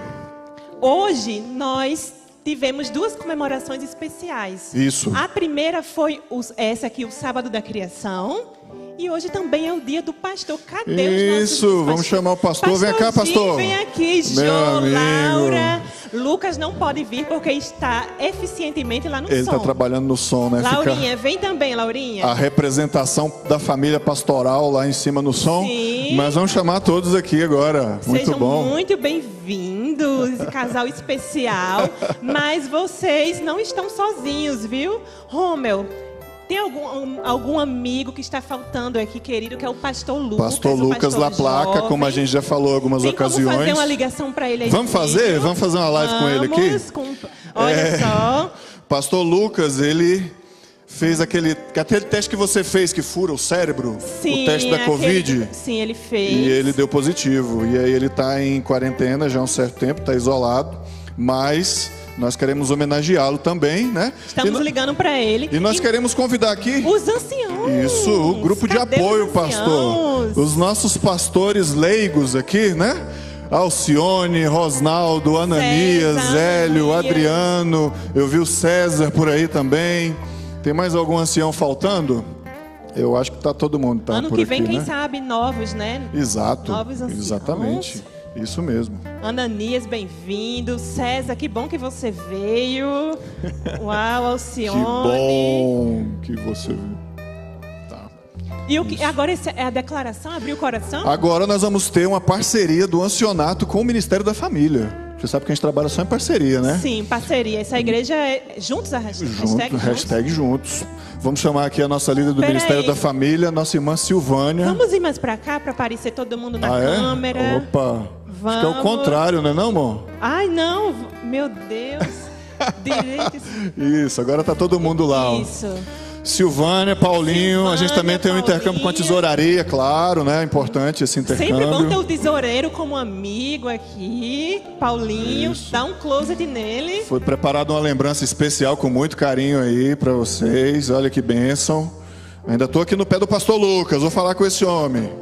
S3: hoje nós tivemos duas comemorações especiais.
S2: Isso.
S3: A primeira foi os- essa aqui, o Sábado da Criação. E hoje também é o dia do pastor. Cadê os
S2: Isso, vamos
S3: pastores?
S2: chamar o pastor. Vem cá, pastor.
S3: Vem aqui, Jô,
S2: amigo.
S3: Laura. Lucas não pode vir porque está eficientemente lá no
S2: Ele
S3: som.
S2: está trabalhando no som, né? Fica
S3: Laurinha, vem também, Laurinha.
S2: a representação da família pastoral lá em cima no som.
S3: Sim.
S2: Mas vamos chamar todos aqui agora. Muito
S3: Sejam
S2: bom.
S3: muito bem-vindos, casal especial. (laughs) Mas vocês não estão sozinhos, viu? Romeu, tem algum, um- algum amigo que está faltando aqui, querido, que é o pastor Lucas.
S2: Pastor Lucas La Placa,
S3: jovem.
S2: como a gente já falou algumas
S3: Tem
S2: ocasiões.
S3: fazer uma ligação para ele aí
S2: Vamos fazer? Vamos fazer uma live com ele aqui?
S3: Vamos, com- Olha
S2: É.
S3: só.
S2: Pastor Lucas, ele fez aquele, aquele teste que você fez que fura o cérebro,
S3: Sim,
S2: o teste da
S3: aquele-
S2: Covid.
S3: Sim, ele fez.
S2: E ele deu positivo. E aí ele está em quarentena já há um certo tempo, está isolado. Mas nós queremos homenageá-lo também, né?
S3: Estamos
S2: e,
S3: ligando para ele.
S2: e nós
S3: E
S2: queremos convidar aqui.
S3: Os anciãos.
S2: Isso, o grupo de
S3: Cadê os
S2: apoio, pastor.
S3: anciãos?
S2: Os nossos pastores leigos aqui, né? Alcione, Rosnaldo, Ananias,
S3: César,
S2: Hélio,
S3: Ananias.
S2: Adriano. Eu vi o César por aí também. Tem mais algum ancião faltando? Eu acho que tá todo mundo tá
S3: ano
S2: por
S3: que
S2: aqui,
S3: vem, quem
S2: né?
S3: sabe, novos, né?
S2: Exato.
S3: Novos anciãos.
S2: Exatamente. Isso mesmo.
S3: Ananias, bem-vindo. César, que bom que você veio. (laughs) Uau,
S2: Que
S3: Alcione.
S2: bom que você veio. Tá.
S3: E o que, agora é a declaração? Abriu o coração?
S2: Agora nós vamos ter uma parceria do Ancionato com o Ministério da Família. Você sabe que a gente trabalha só em parceria, né?
S3: Sim, parceria. Essa igreja é juntos a hashtag?
S2: Junto,
S3: hashtag
S2: hashtag,
S3: juntos?
S2: juntos. Vamos chamar aqui a nossa líder do
S3: Pera
S2: Ministério
S3: aí.
S2: da Família, nossa irmã Silvânia.
S3: Vamos ir mais pra cá para aparecer todo mundo na
S2: ah, é?
S3: câmera.
S2: Opa! Acho que é o
S3: Vamos.
S2: contrário, não é não, amor?
S3: Ai, não. Meu Deus. Direito. (laughs)
S2: Isso, agora tá todo mundo lá. ó.
S3: Isso.
S2: Silvânia, Paulinho, a gente
S3: Silvânia,
S2: também tem um intercâmbio com a
S3: Paulinha.
S2: tesouraria, claro, né? Importante esse intercâmbio.
S3: Sempre bom ter o tesoureiro como amigo aqui. Paulinho,
S2: Isso.
S3: dá um closet nele.
S2: Foi preparada uma lembrança especial com muito carinho aí para vocês. Olha que bênção. Ainda tô aqui no pé do pastor Lucas, vou falar com esse homem.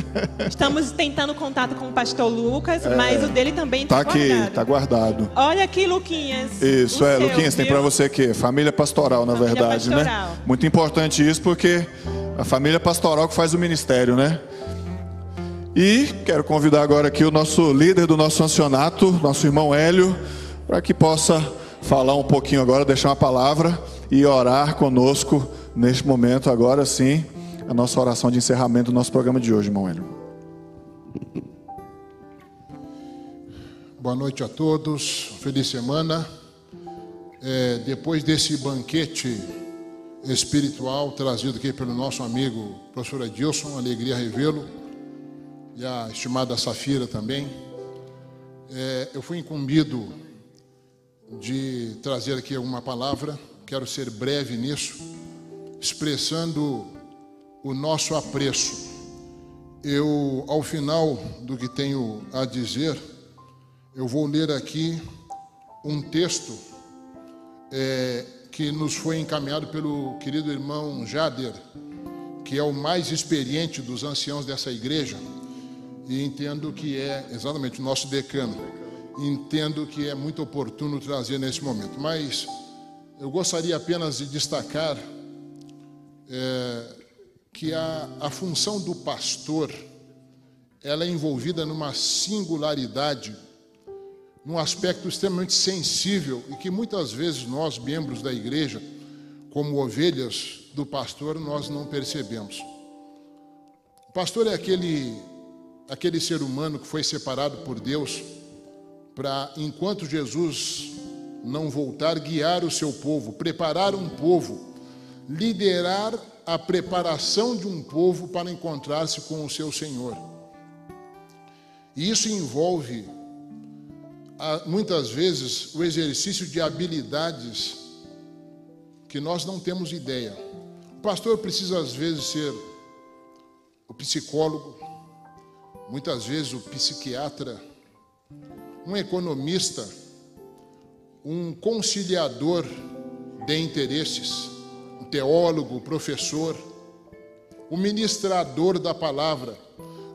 S2: (laughs)
S3: Estamos tentando contato com o pastor Lucas, mas o dele também
S2: É. Tá
S3: está
S2: aqui,
S3: guardado.
S2: tá guardado.
S3: Olha aqui, Luquinhas.
S2: Isso, é,
S3: seu,
S2: Luquinhas, tem
S3: viu?
S2: para você aqui, família pastoral, na
S3: Família
S2: verdade,
S3: pastoral.
S2: né? Muito importante isso, porque a família pastoral que faz o ministério, né? E quero convidar agora aqui o nosso líder do nosso ancionato, nosso irmão Hélio, para que possa falar um pouquinho agora, deixar uma palavra e orar conosco neste momento, agora sim, a nossa oração de encerramento do nosso programa de hoje, irmão Hélio.
S9: Boa noite a todos, feliz semana. É, depois desse banquete espiritual trazido aqui pelo nosso amigo professor Edilson, alegria revê-lo, e a estimada Safira também, é, eu fui incumbido de trazer aqui alguma palavra, quero ser breve nisso, expressando o nosso apreço. Eu, ao final do que tenho a dizer, eu vou ler aqui um texto é, que nos foi encaminhado pelo querido irmão Jader, que é o mais experiente dos anciãos dessa igreja, e entendo que é exatamente o nosso decano. Entendo que é muito oportuno trazer nesse momento, mas eu gostaria apenas de destacar é, que a, a função do pastor ela é envolvida numa singularidade num aspecto extremamente sensível e que muitas vezes nós, membros da igreja, como ovelhas do pastor, nós não percebemos. O pastor é aquele, aquele ser humano que foi separado por Deus para, enquanto Jesus não voltar, guiar o seu povo, preparar um povo, liderar a preparação de um povo para encontrar-se com o seu Senhor. E isso envolve muitas vezes o exercício de habilidades que nós não temos ideia. O pastor precisa, às vezes, ser o psicólogo, muitas vezes o psiquiatra, um economista, um conciliador de interesses, teólogo, professor, o ministrador da palavra.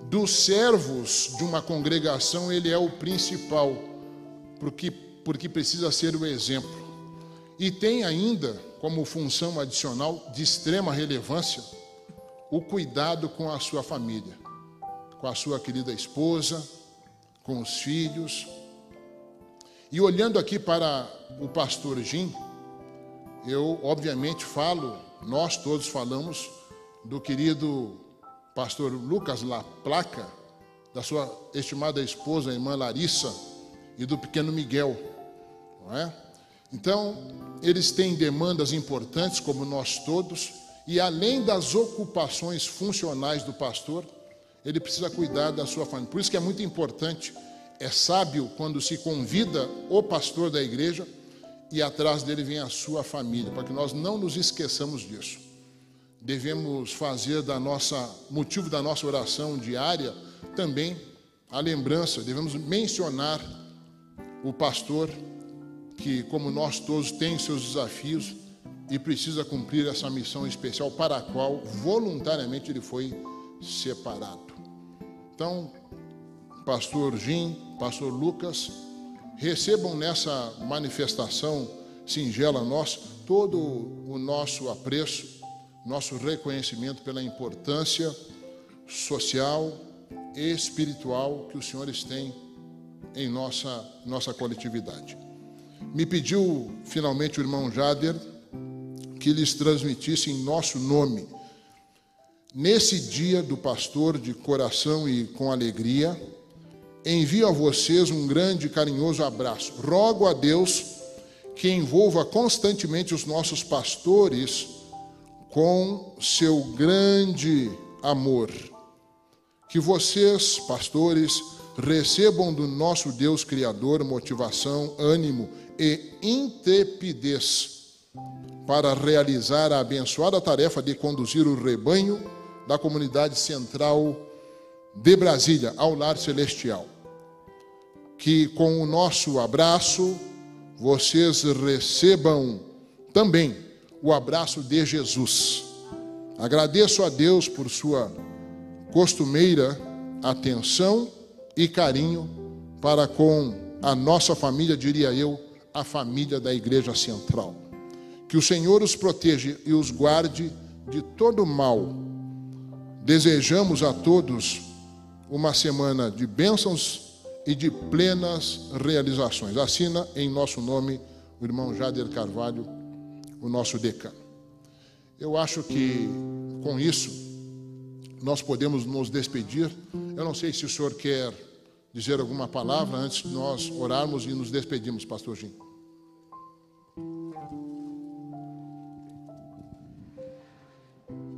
S9: Dos servos de uma congregação, ele é o principal, porque, porque precisa ser o exemplo. E tem ainda, como função adicional de extrema relevância, o cuidado com a sua família, com a sua querida esposa, com os filhos. E olhando aqui para o pastor Jim, eu obviamente falo, nós todos falamos do querido pastor Lucas La Placa, da sua estimada esposa, irmã Larissa, e do pequeno Miguel, não é? Então, eles têm demandas importantes, como nós todos, e além das ocupações funcionais do pastor, ele precisa cuidar da sua família. Por isso que é muito importante, é sábio quando se convida o pastor da igreja e atrás dele vem a sua família, para que nós não nos esqueçamos disso devemos fazer da nossa motivo da nossa oração diária também a lembrança, devemos mencionar o pastor que, como nós todos, tem seus desafios e precisa cumprir essa missão especial para a qual voluntariamente ele foi separado. Então, pastor Jim, pastor Lucas, recebam nessa manifestação singela nossa todo o nosso apreço nosso reconhecimento pela importância social e espiritual que os senhores têm em nossa, nossa coletividade. Me pediu finalmente o irmão Jader que lhes transmitisse em nosso nome, nesse dia do pastor de coração e com alegria, envio a vocês um grande e carinhoso abraço. Rogo a Deus que envolva constantemente os nossos pastores com seu grande amor. Que vocês, pastores, recebam do nosso Deus Criador motivação, ânimo e intrepidez para realizar a abençoada tarefa de conduzir o rebanho da comunidade central de Brasília ao lar celestial. Que com o nosso abraço vocês recebam também o abraço de Jesus. Agradeço a Deus por sua costumeira atenção e carinho para com a nossa família, diria eu, a família da Igreja Central. Que o Senhor os proteja e os guarde de todo mal. Desejamos a todos uma semana de bênçãos e de plenas realizações. Assina em nosso nome o irmão Jader Carvalho o nosso decano. Eu acho que com isso nós podemos nos despedir. Eu não sei se o senhor quer dizer alguma palavra antes de nós orarmos e nos despedirmos, pastor Jim.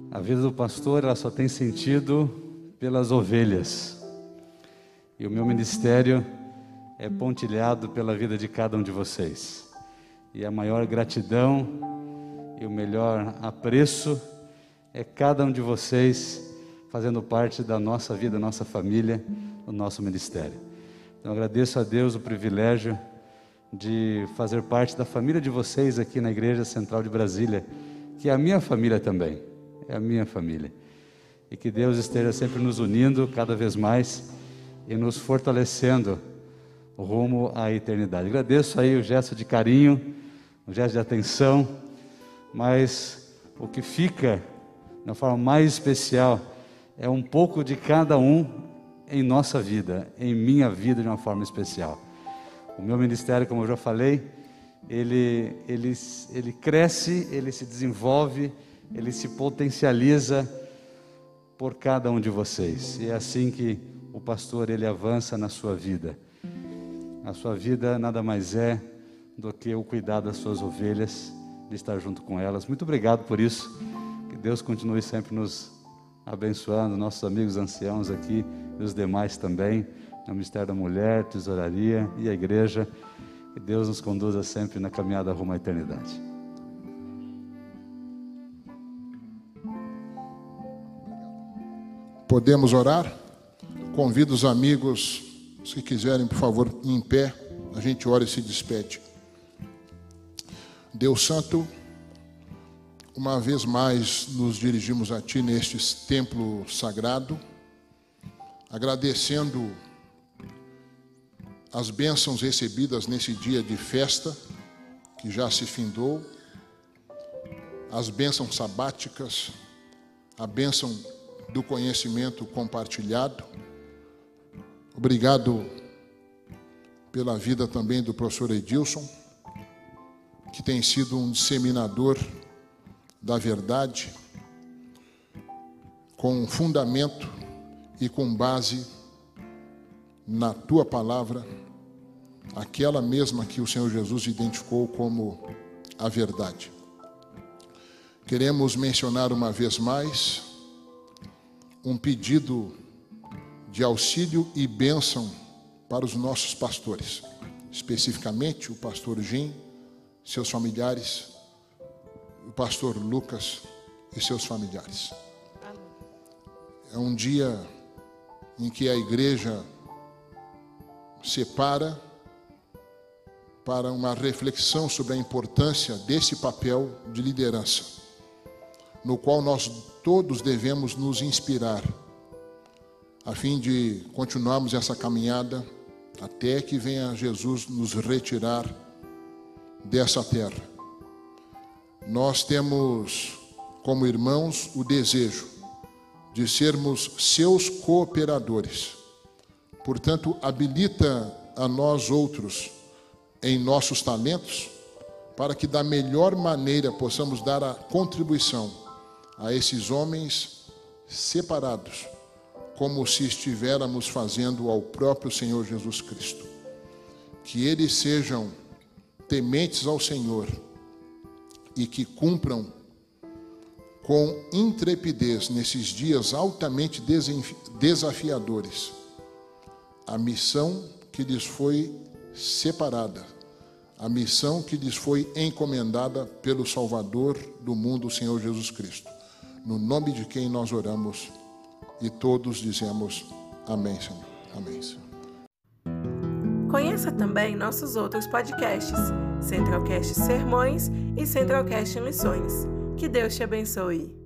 S10: A vida do pastor ela só tem sentido pelas ovelhas. E o meu ministério é pontilhado pela vida de cada um de vocês. E a maior gratidão e o melhor apreço é cada um de vocês fazendo parte da nossa vida, da nossa família, do nosso ministério. Então agradeço a Deus o privilégio de fazer parte da família de vocês aqui na Igreja Central de Brasília, que é a minha família também, é a minha família. E que Deus esteja sempre nos unindo cada vez mais e nos fortalecendo rumo à eternidade. Agradeço aí o gesto de carinho um gesto de atenção, mas o que fica uma forma mais especial é um pouco de cada um em nossa vida, em minha vida de uma forma especial. O meu ministério, como eu já falei, ele, ele, ele cresce, ele se desenvolve, ele se potencializa por cada um de vocês. E é assim que o pastor ele avança na sua vida. A sua vida nada mais é do que o cuidar das suas ovelhas, de estar junto com elas. Muito obrigado por isso. Que Deus continue sempre nos abençoando, nossos amigos anciãos aqui e os demais também, é no Ministério da Mulher, Tesouraria e a Igreja. Que Deus nos conduza sempre na caminhada rumo à eternidade.
S9: Podemos orar? Convido os amigos, se quiserem, por favor, em pé, a gente ora e se despede. Deus Santo, uma vez mais nos dirigimos a Ti neste templo sagrado, agradecendo as bênçãos recebidas nesse dia de festa, que já se findou, as bênçãos sabáticas, a bênção do conhecimento compartilhado. Obrigado pela vida também do professor Edilson, que tem sido um disseminador da verdade, com fundamento e com base na tua palavra, aquela mesma que o Senhor Jesus identificou como a verdade. Queremos mencionar uma vez mais um pedido de auxílio e bênção para os nossos pastores, especificamente o pastor Jim, seus familiares, o pastor Lucas e seus familiares. É um dia em que a igreja separa para uma reflexão sobre a importância desse papel de liderança no qual nós todos devemos nos inspirar, a fim de continuarmos essa caminhada até que venha Jesus nos retirar dessa terra. Nós temos, como irmãos, o desejo de sermos seus cooperadores. Portanto, habilita a nós outros em nossos talentos, para que da melhor maneira possamos dar a contribuição a esses homens separados, como se estivéssemos fazendo ao próprio Senhor Jesus Cristo. Que eles sejam tementes ao Senhor e que cumpram com intrepidez nesses dias altamente desafiadores a missão que lhes foi separada, a missão que lhes foi encomendada pelo Salvador do mundo, o Senhor Jesus Cristo no nome de quem nós oramos e todos dizemos amém, Senhor. Amém, Senhor.
S1: Conheça também nossos outros podcasts, Centralcast Sermões e Centralcast Missões. Que Deus te abençoe.